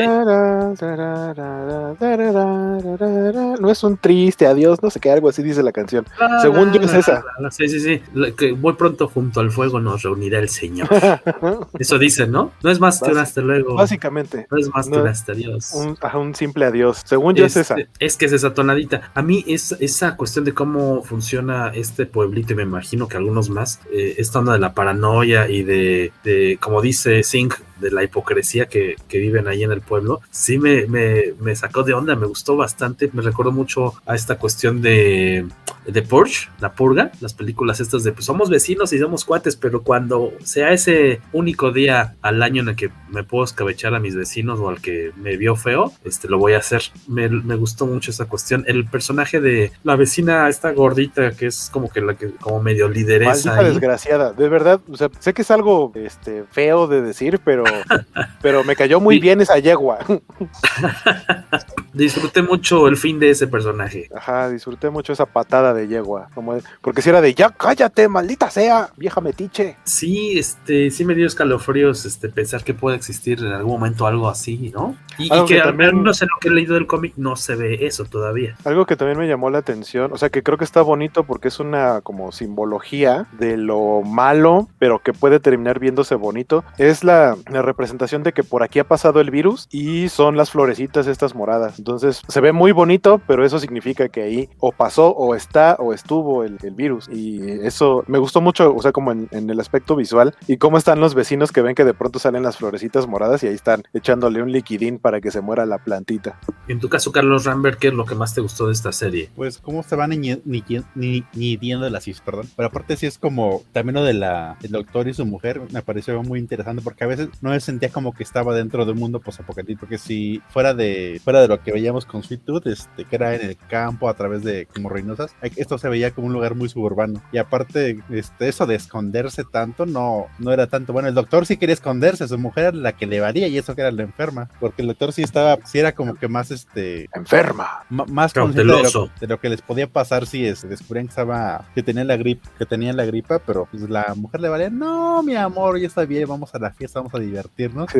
No es un triste adiós, no sé qué, algo así dice la canción. Según yo es esa. Sí, sí, sí. Que muy pronto junto al fuego nos reunirá el Señor. Eso dicen, ¿no? No es más que un hasta luego. Básicamente. No es más que No, un hasta adiós. Un, simple adiós. Según yo es esa. Es que es esa tonadita. A mí es, esa cuestión de cómo funciona este pueblito, y me imagino que algunos más, eh, esta onda de la paranoia y de, de, como dice Singh, de la hipocresía que, que viven ahí en el pueblo, sí me, me, me sacó de onda, me gustó bastante, me recordó mucho a esta cuestión de, de Purge, la purga, las películas estas de pues somos vecinos y somos cuates, pero cuando sea ese único día al año en el que me puedo escabechar a mis vecinos o al que me vio feo, este lo voy a hacer. Me, me gustó mucho esa cuestión. El personaje de la vecina, esta gordita, que es como que la que, como medio lideresa Maldita desgraciada, de verdad, o sea, sé que es algo este feo de decir, pero pero me cayó muy bien esa yegua. Disfruté mucho el fin de ese personaje. Ajá, disfruté mucho esa patada de yegua, como de- porque si era de ya cállate, maldita sea, vieja metiche. Sí, este, sí me dio escalofríos este, pensar que puede existir en algún momento algo así, ¿no? Y, que, al menos en lo que he leído del cómic no se ve eso todavía. Algo que también me llamó la atención, o sea, que creo que está bonito porque es una como simbología de lo malo, pero que puede terminar viéndose bonito, es la, la representación de que por aquí ha pasado el virus y son las florecitas estas moradas. Entonces, se ve muy bonito, pero eso significa que ahí o pasó o está o estuvo el, el virus. Y eso me gustó mucho, o sea, como en, en el aspecto visual y cómo están los vecinos que ven que de pronto salen las florecitas moradas y ahí están echándole un liquidín para que se muera la plantita. En tu caso, Carlos Rambert, ¿qué es lo que más te gustó de esta serie? Pues cómo se van ni, ni, ni, nidiendo las is, perdón. Pero aparte sí es como también lo de la el doctor y su mujer me pareció muy interesante porque a veces no me sentía como que estaba dentro de un mundo posapocalíptico porque si fuera de fuera de lo que que veíamos con Sweet Tooth, este, que era en el campo a través de como Reynosas, esto se veía como un lugar muy suburbano. Y aparte, este, eso de esconderse tanto no, no era tanto. Bueno, el doctor sí quería esconderse, su mujer era la que le valía y eso que era la enferma, porque el doctor sí estaba, sí era como que más este enferma, más consciente de lo, de lo, que les podía pasar si este, descubrían que estaba, que tenía la gripe, que tenía la gripa, pero pues la mujer le valía, no, mi amor, ya está bien, vamos a la fiesta, vamos a divertirnos.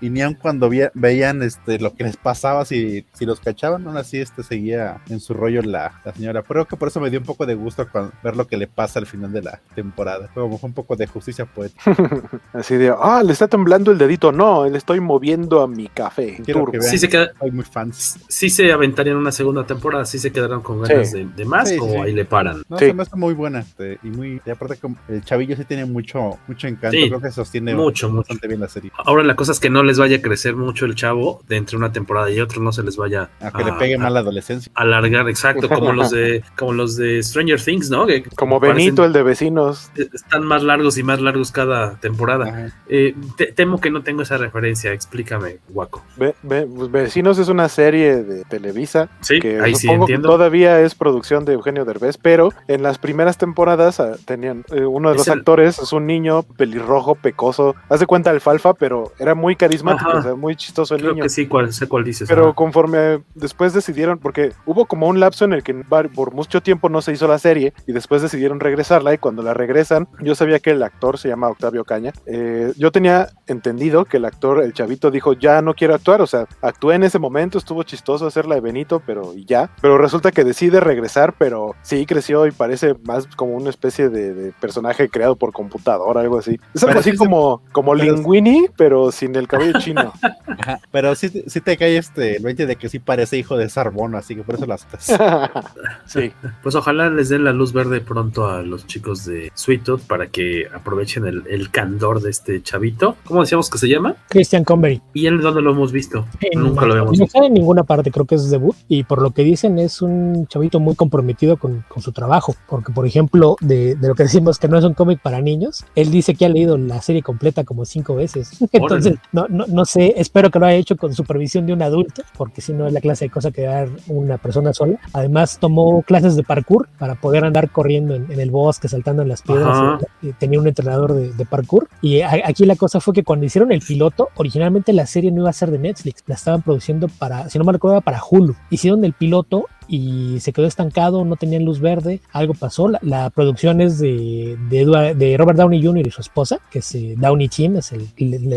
y ni aun cuando veían este lo que les pasaba si, si los cachaban, aún así este seguía en su rollo la, la señora. Creo que por eso me dio un poco de gusto ver lo que le pasa al final de la temporada. Fue como un poco de justicia poética. así de, ah, le está temblando el dedito. No, le estoy moviendo a mi café. Quiero que vean, sí se queda, hay muy fans. Sí se aventarían una segunda temporada, sí se quedaron con ganas Sí. de, de más Sí, o sí. ahí le paran. No, Sí. se me hace muy buena. este, y muy, y aparte como el chavillo sí tiene mucho, mucho encanto. Sí, Creo que sostiene mucho, mucho. bastante bien la serie. Ahora la cosa es que no les vaya a crecer mucho el chavo de entre una temporada y otra, no se les vaya A que le pegue mal la adolescencia. alargar, exacto, como los de como los de Stranger Things, ¿no? Que Como parecen- Benito, el de vecinos. están más largos y más largos cada temporada. Eh, te- temo que no tengo esa referencia, explícame, Guaco. Ve- ve- pues, Vecinos es una serie de Televisa Sí, que ahí sí entiendo. todavía es producción de Eugenio Derbez, pero en las primeras temporadas ah, tenían eh, uno de Es los el- actores es un niño pelirrojo, pecoso, haz de cuenta alfalfa, pero era muy carismático, Ajá. o sea, muy chistoso el Creo niño. que sí, cuál, sé cuál dices. Pero. Conforme después decidieron, porque hubo como un lapso en el que por mucho tiempo no se hizo la serie y después decidieron regresarla y cuando la regresan, yo sabía que el actor se llama Octavio Caña. eh, yo tenía entendido que el actor, el chavito, dijo ya no quiero actuar, o sea, actué en ese momento, estuvo chistoso hacerla de Benito, pero y ya. Pero resulta que decide regresar, pero sí creció y parece más como una especie de, de personaje creado por computadora, algo así. Es algo Pero así sí se- como, como pero- Linguini, pero sin el cabello chino. Ajá, Pero sí, te- sí te cae este el 20 de que sí parece hijo de Sarbono, así que por eso las sí. Pues ojalá les den la luz verde pronto a los chicos de Sweet Tooth para que aprovechen el, el candor de este chavito. ¿Cómo decíamos que se llama? Christian Convery. ¿Y él dónde lo hemos visto? En- Nunca lo habíamos no visto. está en ninguna parte, creo que es debut. Y por lo que dicen, es un chavito muy comprometido con, con su trabajo. Porque, por ejemplo, de, de lo que decimos que no es un cómic para niños, él dice que ha leído la serie completa como cinco veces. Entonces, no, no, no sé, espero que lo haya hecho con supervisión de un adulto, porque si no es la clase de cosa que dar una persona sola. Además, tomó clases de parkour para poder andar corriendo en, en el bosque, saltando en las piedras. Ajá. Eh, Tenía un entrenador de, de parkour. Y a- aquí la cosa fue que cuando hicieron el piloto, originalmente la serie no iba a ser de Netflix, la estaban produciendo para, si no me recuerdo, para Hulu. Hicieron el piloto y se quedó estancado, no tenían luz verde, algo pasó. La, la producción es de, de, Robert Downey Jr. y su esposa, que es eh, Downey Team, es el,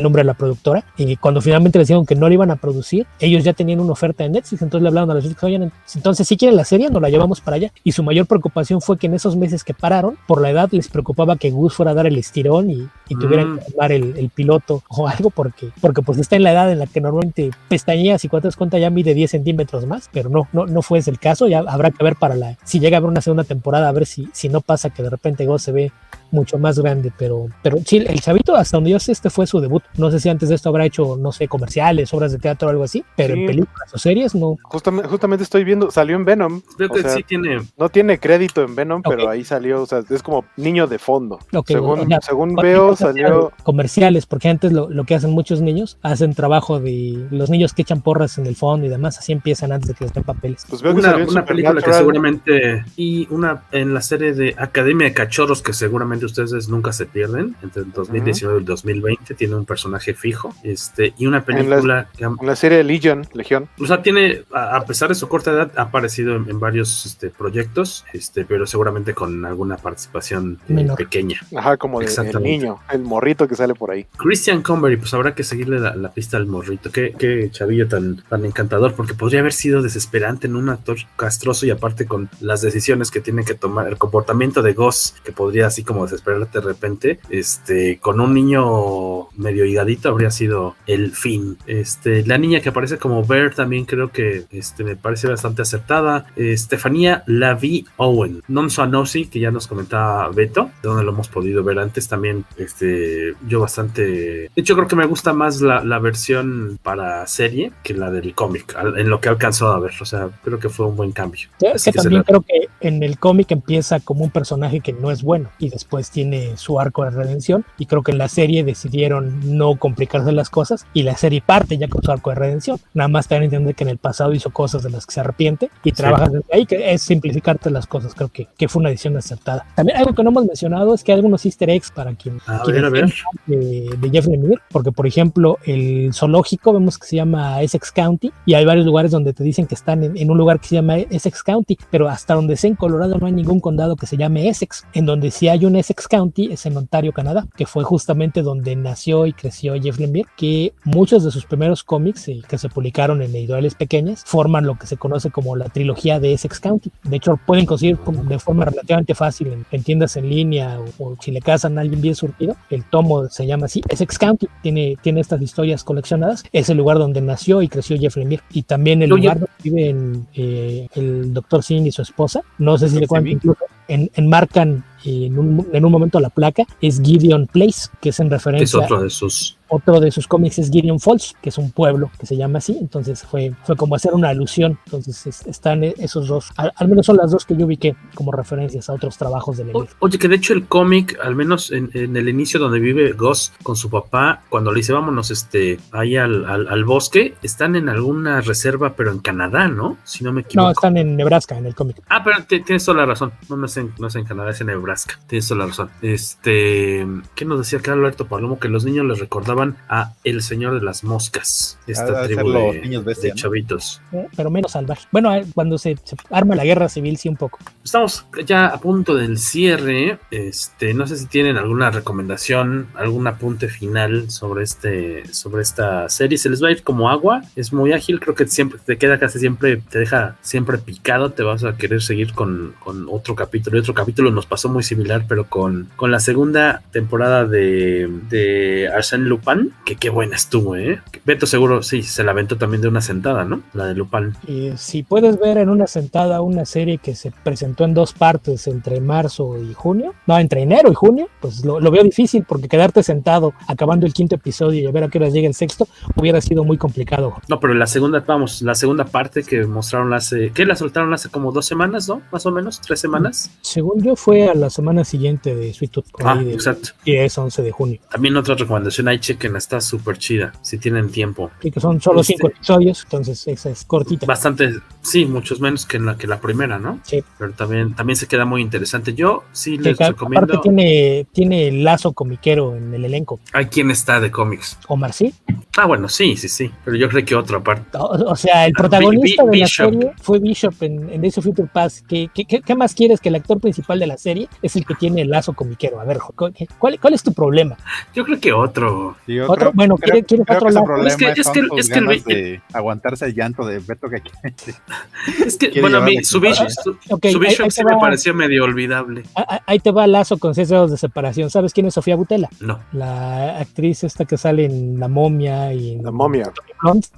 nombre de la productora. Y cuando finalmente les dijeron que no la iban a producir, ellos ya tenían una oferta de Netflix, entonces le hablaron a los chicos, oigan, entonces si quieren la serie, nos la llevamos para allá. Y su mayor preocupación fue que en esos meses que pararon, por la edad les preocupaba que Gus fuera a dar el estirón y, y tuvieran Mm. que tomar el, el piloto o algo, porque, porque pues está en la edad en la que normalmente pestañeas y cuando cuenta ya mide 10 centímetros más, pero no, no, no fue ese el caso, ya habrá que ver para la, si llega a haber una segunda temporada, a ver si, si no pasa que de repente Gus se ve mucho más grande, pero, pero sí, el chavito, hasta donde yo sé, este fue su debut. No sé si antes de esto habrá hecho, no sé, comerciales, obras de teatro o algo así, pero Sí. en películas o series no. Justamente, justamente estoy viendo, salió en Venom. Creo o que sea, sí tiene. No tiene crédito en Venom, pero ahí salió, o sea, es como niño de fondo. Según o sea, según veo, salió. comerciales, porque antes lo, lo que hacen muchos niños, hacen trabajo de los niños que echan porras en el fondo y demás, así empiezan antes de que les den papeles. Pues veo Una, película que seguramente. Y una en la serie de Academia de Cachorros que seguramente ustedes nunca se pierden. Entre el 2019 y el 2020 tiene un personaje fijo. Este, y una En película que ha- En la serie Legion, Legión. O sea, tiene, a a pesar de su corta edad, ha aparecido en, en varios este, proyectos, este, pero seguramente con alguna participación eh, pequeña. Ajá, como de, el niño, el morrito que sale por ahí. Christian Convery, pues habrá que seguirle la, la pista al morrito. Qué, qué chavillo tan, tan encantador, porque podría haber sido desesperante en un actor castroso y aparte con las decisiones que tiene que tomar, el comportamiento de Goss, que podría así como desesperarte de repente, este, con un niño medio higadito habría sido el fin. Este, la niña que aparece como Bear también creo que este, me parece bastante acertada. Estefanía Lavi Owen, Non Suanosi, que ya nos comentaba Beto, de donde lo hemos podido ver antes también. Este, yo bastante. De hecho, creo que me gusta más la, la versión para serie que la del cómic, en lo que he alcanzado a ver. O sea, creo que fue un buen cambio. Así que que también la- creo que en el cómic empieza como un personaje que no es bueno y después pues tiene su arco de redención y creo que en la serie decidieron no complicarse las cosas y la serie parte ya con su arco de redención. Nada más te dan a entender que en el pasado hizo cosas de las que se arrepiente y trabajas desde ahí, que es simplificarte las cosas. Creo que, que fue una decisión acertada. También algo que no hemos mencionado es que hay algunos easter eggs para quien, A quien ver, a ver. De, de Jeff Lemire, porque por ejemplo el zoológico vemos que se llama Essex County y hay varios lugares donde te dicen que están en, en un lugar que se llama Essex County, pero hasta donde sé en Colorado no hay ningún condado que se llame Essex. En donde sí hay un Essex County es en Ontario, Canadá, que fue justamente donde nació y creció Jeff Lemire, que muchos de sus primeros cómics eh, que se publicaron en editoriales pequeñas forman lo que se conoce como la trilogía de Essex County. De hecho, pueden conseguir de forma relativamente fácil en, en tiendas en línea o, o si le casan a alguien bien surtido. El tomo se llama así, Essex County, tiene, tiene estas historias coleccionadas. Es el lugar donde nació y creció Jeff Lemire. Y también el Oye. lugar donde viven eh, el doctor Singh y su esposa. No sé si le cuento incluso. En, enmarcan en un, en un momento la placa, es Gideon Place, que es en Es referencia otro de sus. Otro de sus cómics es Gideon Falls, que es un pueblo que se llama así, entonces fue, fue como hacer una alusión, entonces es- están esos dos, al, al menos son las dos que yo ubiqué como referencias a otros trabajos de Lemire. Oye, que de hecho el cómic, al menos en, en el inicio donde vive Gus con su papá, cuando le dice vámonos este, ahí al, al, al bosque, están en alguna reserva, pero en Canadá, ¿no? Si no me equivoco. No, están en Nebraska, en el cómic. Ah, pero te- tienes toda la razón. No, no es, en, no es en Canadá, es en Nebraska. Tienes toda la razón. Este, ¿qué nos decía acá Alberto Palomo? Que los niños les recordaban a El Señor de las Moscas. Esta de ser tribu los de, niños bestia, de ¿no? chavitos. ¿eh? pero menos salvaje. Bueno, eh, cuando se, se arma la guerra civil, sí, un poco. Estamos ya a punto del cierre. Este, no sé si tienen alguna recomendación, algún apunte final sobre este, sobre esta serie. Se les va a ir como agua. Es muy ágil. Creo que siempre te queda casi siempre, te deja siempre picado. Te vas a querer seguir con, con otro capítulo. Y otro capítulo nos pasó muy similar, pero con, con la segunda temporada de, de Arsène Lupin. Que qué buena estuvo, eh. Beto seguro, sí, se la aventó también de una sentada, ¿no? La de Lupin. Y si puedes ver en una sentada una serie que se presentó en dos partes entre marzo y junio, no, entre enero y junio, pues lo, lo veo difícil porque quedarte sentado acabando el quinto episodio y a ver a qué hora llega el sexto hubiera sido muy complicado. No, pero la segunda, vamos, la segunda parte que mostraron hace, ¿qué la soltaron hace como dos semanas, no? Más o menos, tres semanas. Según yo, fue a la semana siguiente de Sweet Tooth, Ah, de exacto. 10, 11 de junio. También otra recomendación ahí, chequen, está súper chida, si tienen tiempo. Y que son solo Este- cinco episodios, entonces esa es cortita. Bastante, sí, muchos menos que la, que la primera, ¿no? Sí. Pero también, también se queda muy interesante. Yo sí les recomiendo. aparte tiene, tiene el lazo comiquero en el elenco. Hay quien está de cómics. Omar, sí. Ah, bueno, sí, sí, sí. Pero yo creo que otra parte. O, o sea, el Ah, protagonista de la Bishop. serie fue Bishop en, en Days of Future Past. ¿Qué, qué, qué- más quieres que el actor principal de la serie es el que tiene el lazo comiquero? A ver, ¿cuál, cuál es tu problema? Yo creo que otro. Otro- creo- bueno, creo- ¿quiere- quieres creo otro lado? problema Es que- es que- es que el de aguantarse el llanto de Beto que Es que, bueno, a mí su. Bishop, su, Ok, su ahí- Bishop ahí sí te me va. pareció medio olvidable. Ah, ah, Ahí te va lazo con seis dedos de separación. ¿Sabes quién es Sofía Butela? No. La actriz esta que sale en La Momia y en La momia.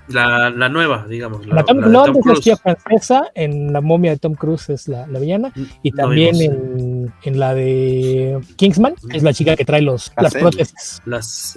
La, la nueva, digamos. La, La Tom la Blonde Tom es la francesa, en La momia de Tom Cruise es la, la villana, y no también en, en la de Kingsman es la chica que trae los, las prótesis. Las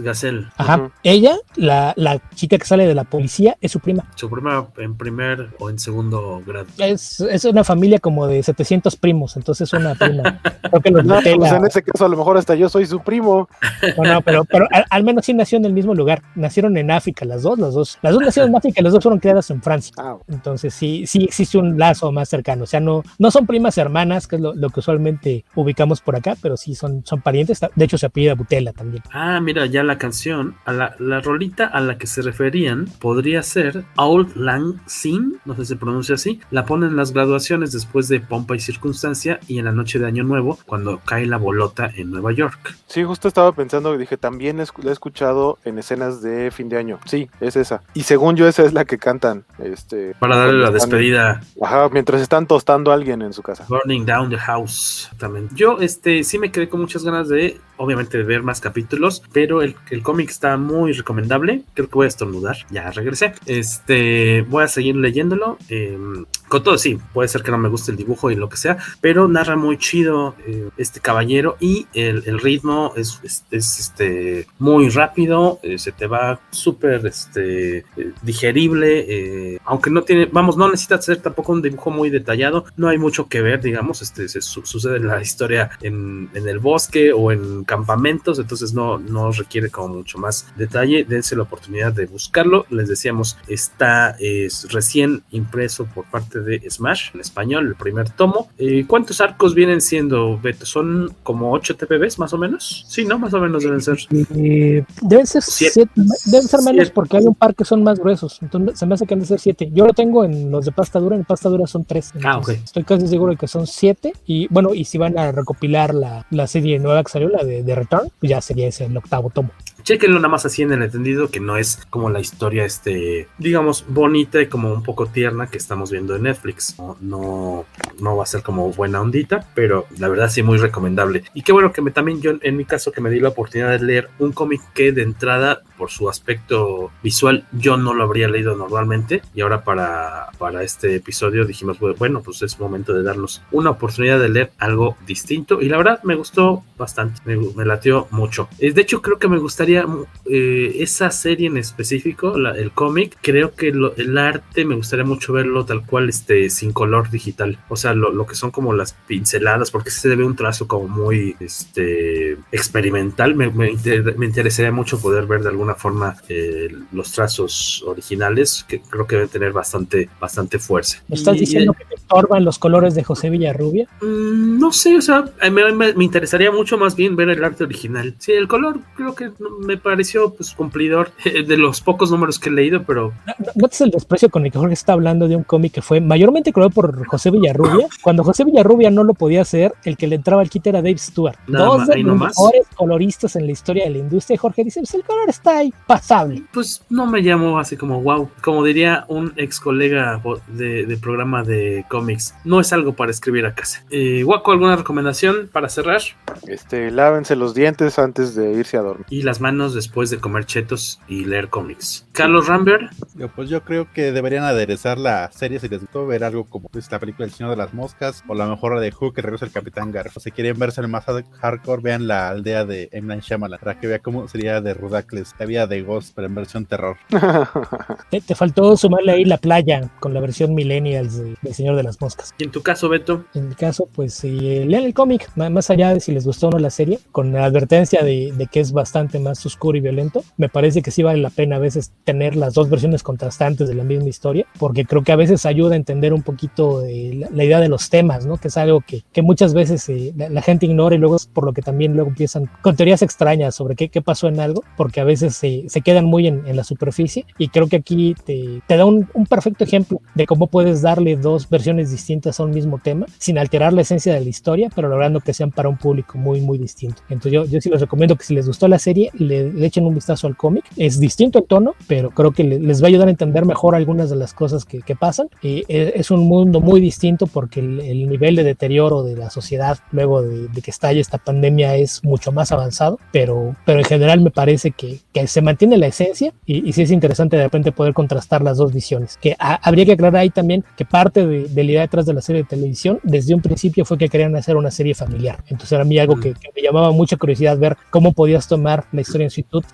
Ajá. Ella, la, la chica que sale de la policía, es su prima. Su prima en primer o en segundo grado. Es, es una familia como de 700 primos, entonces es una prima. Creo que los No, pues en ese caso a lo mejor hasta yo soy su primo. No, no, pero, pero al, al menos sí nació en el mismo lugar. Nacieron en África, las dos, las dos. Las dos nacieron en África, las dos fueron criadas en Francia. Ah, Entonces sí, sí existe un lazo más cercano. O sea, no, no son primas hermanas, que es lo, lo que usualmente ubicamos por acá, pero sí son, son parientes. De hecho, se apellida Butela también. Ah, mira, ya la canción, a la, la rolita a la que se referían podría ser Old Lang Syne, no sé si se pronuncia así, la ponen en las graduaciones después de Pompa y Circunstancia y en la noche de Año Nuevo cuando cae la bolota en Nueva York. Sí, justo estaba pensando, dije, también la he escuchado en escenas de fin de año. Sí, es esa. Y según yo, esa es la que cantan. Este, Para darle la despedida. Ajá, mientras están tostando a alguien en su casa. Burning Down the House también. Yo este sí me quedé con muchas ganas de, obviamente, ver más capítulos, pero el, el cómic está muy recomendable. Creo que voy a estornudar. Ya regresé. Este, voy a seguir leyéndolo. Eh, con todo, sí, puede ser que no me guste el dibujo y lo que sea, pero narra muy chido eh, este caballero y el, el ritmo es, es, es, este, muy rápido, eh, se te va súper este, eh, digerible, aunque no tiene, vamos, no necesita ser tampoco un dibujo muy detallado, no hay mucho que ver, digamos, este, se su- sucede la historia en, en el bosque o en campamentos, entonces no, no requiere como mucho más detalle, dense la oportunidad de buscarlo, les decíamos, está es, recién impreso por parte de Smash en español, el primer tomo. Eh, ¿Cuántos arcos vienen siendo, Beto? ¿Son como 8 TPBs más o menos? Sí, ¿no? Más o menos deben ser. Eh, deben ser Siete. siete, deben ser menos Siete. porque hay un par que son más gruesos. Entonces se me hace que han de ser siete. Yo lo tengo en los de pasta dura, en pasta dura son tres. Ah, Entonces, ok. Estoy casi seguro de que son siete. Y bueno, y si van a recopilar la, la serie nueva que salió, la de, de Return, pues ya sería ese el octavo tomo. Chequenlo nada más así en el entendido que no es como la historia, este, digamos, bonita y como un poco tierna que estamos viendo en Netflix. No, no, va a ser como buena ondita, pero la verdad sí muy recomendable. Y qué bueno que me, también yo, en mi caso, que me di la oportunidad de leer un cómic que de entrada, por su aspecto visual, yo no lo habría leído normalmente. Y ahora para, para este episodio dijimos, bueno, pues es momento de darnos una oportunidad de leer algo distinto. Y la verdad me gustó bastante, me, me latió mucho. Eh, De hecho, creo que me gustaría eh, esa serie en específico, la- el cómic, creo que lo- el arte me gustaría mucho verlo tal cual, este, sin color digital. O sea, lo, lo que son como las pinceladas, porque se ve un trazo como muy, este, experimental. Me, me inter- me interesaría mucho poder ver de alguna forma eh, los trazos originales, que creo que deben tener bastante, bastante fuerza. ¿Me estás Y- diciendo que te estorban los colores de José Villarrubia? Mm, No sé, o sea, me, me interesaría mucho más bien ver el arte original. Sí, el color creo que no- me pareció pues cumplidor de los pocos números que he leído, pero ¿Notas el desprecio con el que Jorge está hablando de un cómic que fue mayormente creado por José Villarrubia? Cuando José Villarrubia no lo podía hacer, el que le entraba al kit era Dave Stewart. Nada Dos de los mejores coloristas en la historia de la industria. Y Jorge dice: Pues el color está ahí, pasable. pues no me llamó así como wow. Como diría un ex colega de, de programa de cómics, no es algo para escribir a casa. Eh, Waco, ¿alguna recomendación para cerrar? Este, lávense los dientes antes de irse a dormir. Y las manos después de comer chetos y leer cómics. Carlos Rambert, Yo, pues yo creo que deberían aderezar la serie si les gustó ver algo como pues, la película El Señor de las Moscas o la mejor de Who que regresa el Capitán Garfo. Si quieren verse el más hard- hardcore, vean la aldea de M. Night Shyamalan para que vean cómo sería de Rudacles, la vida de Ghost, pero en versión terror. Te, te faltó sumarle ahí la playa con la versión Millennials de, del Señor de las Moscas. y en tu caso, Beto, En mi caso, pues eh, lean el cómic, más allá de si les gustó o no la serie, con la advertencia de, de que es bastante más oscuro y violento. Me parece que sí vale la pena a veces tener las dos versiones contrastantes de la misma historia, porque creo que a veces ayuda a entender un poquito de la, la idea de los temas, ¿no? Que es algo que, que muchas veces eh, la, la gente ignora y luego es por lo que también luego empiezan con teorías extrañas sobre qué, qué pasó en algo, porque a veces se, se quedan muy en, en la superficie y creo que aquí te, te da un, un perfecto ejemplo de cómo puedes darle dos versiones distintas a un mismo tema sin alterar la esencia de la historia, pero logrando que sean para un público muy, muy distinto. Entonces yo, yo sí les recomiendo que si les gustó la serie, le, le echen un vistazo al cómic. Es distinto en tono, pero creo que le- les va a ayudar a entender mejor algunas de las cosas que, que pasan. Y eh, es un mundo muy distinto porque el, el nivel de deterioro de la sociedad luego de, de que estalle esta pandemia es mucho más avanzado, pero, pero en general me parece que, que se mantiene la esencia y, y sí es interesante de repente poder contrastar las dos visiones. Que ha- habría que aclarar ahí también que parte de, de la idea detrás de la serie de televisión desde un principio fue que querían hacer una serie familiar. Entonces era a mí algo que, que me llamaba mucha curiosidad ver cómo podías tomar la historia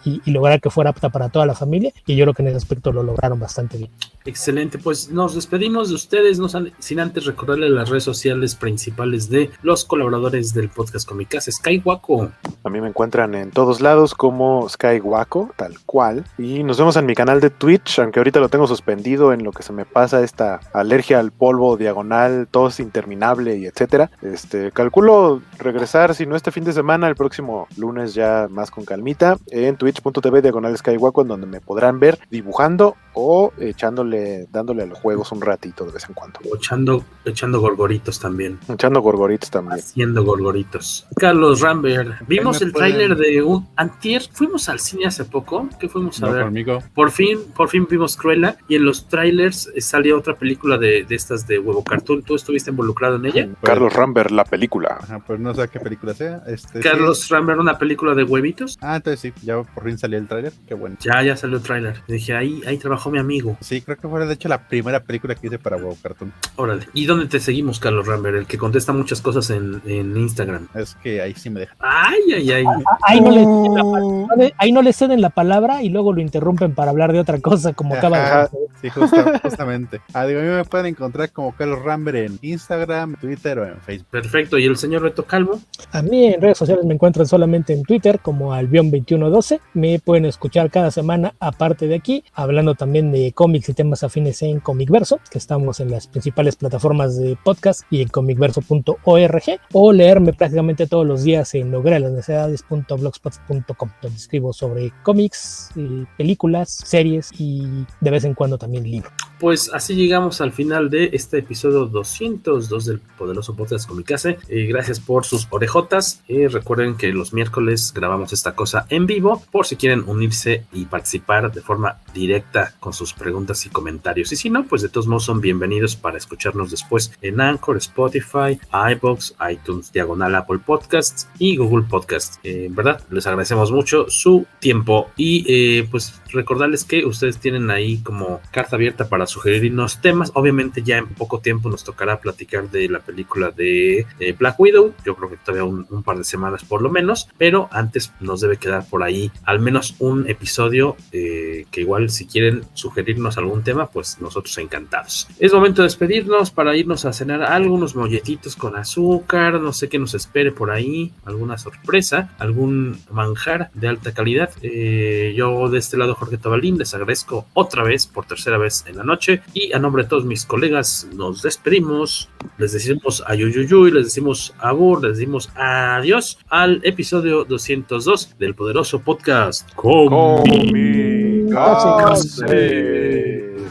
y, y lograr que fuera apta para toda la familia y yo creo que en ese aspecto lo lograron bastante bien. Excelente, pues nos despedimos de ustedes, no sin antes recordarles las redes sociales principales de los colaboradores del podcast Comicas, Sky Waco. A mí me encuentran en todos lados como Sky Waco, tal cual. Y nos vemos en mi canal de Twitch, aunque ahorita lo tengo suspendido en lo que se me pasa esta alergia al polvo diagonal, tos interminable y etcétera. Este, calculo regresar, si no este fin de semana, el próximo lunes ya más con calmita, en twitch.tv diagonal Sky Waco, en donde me podrán ver dibujando o echándole, dándole a los juegos un ratito de vez en cuando. Echando, echando gorgoritos también. Echando gorgoritos también. Haciendo gorgoritos. Carlos Rambert, vimos el pueden- tráiler de un antier, fuimos al cine hace poco, ¿qué fuimos a No ver? conmigo. Por fin, por fin vimos Cruella y en los trailers eh, salió otra película de, de estas de huevo cartoon. ¿Tú estuviste involucrado en ella? Carlos Rambert, la película. Ajá, pues no sé qué película sea. Este, Carlos sí. Rambert, una película de huevitos. Ah, entonces sí, ya por fin salió el tráiler. Qué bueno. Ya, ya salió el tráiler. Dije, ahí, ahí trabajó mi amigo. Sí, creo que fue de hecho la primera película que hice para Wow Cartoon. Órale. ¿Y dónde te seguimos, Carlos Rambert? El que contesta muchas cosas en, en Instagram. Es que ahí sí me deja. Ay, ay, ay. Ahí no, le ceden la palabra, ahí no le ceden la palabra y luego lo interrumpen para hablar de otra cosa, como acaba de hacer. Sí, justa- justamente. Ah, digo, a mí me pueden encontrar como Carlos Rambert en Instagram, Twitter o en Facebook. Perfecto. ¿Y el señor Beto Calvo? A mí en redes sociales me encuentran solamente en Twitter como Albion2112. Me pueden escuchar cada semana, aparte de aquí, hablando también de cómics y temas afines en Comicverso, que estamos en las principales plataformas de podcast y en comicverso.org, o leerme prácticamente todos los días en logrelalasnecesidades.blogspot.com, donde escribo sobre cómics, películas, series y de vez en cuando también libros. Pues así llegamos al final de este episodio 202 del poderoso podcast Comicase. Eh, gracias por sus orejotas. Eh, recuerden que los miércoles grabamos esta cosa en vivo por si quieren unirse y participar de forma directa con sus preguntas y comentarios. Y si no, pues de todos modos son bienvenidos para escucharnos después en Anchor, Spotify, iBox, iTunes, Diagonal Apple Podcasts y Google Podcasts. Eh, verdad, les agradecemos mucho su tiempo y eh, pues recordarles que ustedes tienen ahí como carta abierta para sugerirnos temas. Obviamente ya en poco tiempo nos tocará platicar de la película de eh, Black Widow. Yo creo que todavía un, par de semanas por lo menos, pero antes nos debe quedar por ahí al menos un episodio eh, que igual si quieren sugerirnos algún tema, pues nosotros encantados. Es momento de despedirnos para irnos a cenar algunos molletitos con azúcar, no sé qué nos espere por ahí, alguna sorpresa, algún manjar de alta calidad. Eh, yo de este lado, Jorge Tabalín, les agradezco otra vez por tercera vez en la noche y a nombre de todos mis colegas nos despedimos, les decimos ayuyuyuy, les decimos abur, les decimos adiós al episodio 202 del poderoso podcast Comicase.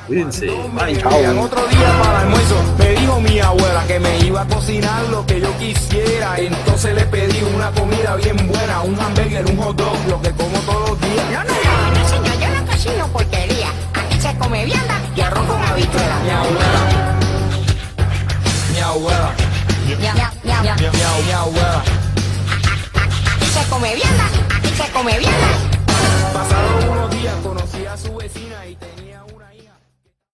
Cuídense, bye. Llegan otro día para el almuerzo. Me dijo mi abuela que me iba a cocinar lo que yo quisiera. Entonces le pedí una comida bien buena, un hamburger, un hot dog, lo que como todos los días. No, no, no, no, señor, yo no cocino porquería. Arroz con habichuela. Mi abuela. Mi abuela. Mi, mi- mi abuela. Aquí se come vianda, aquí se come vianda. Pasaron unos días, conocí a su vecina y tenía.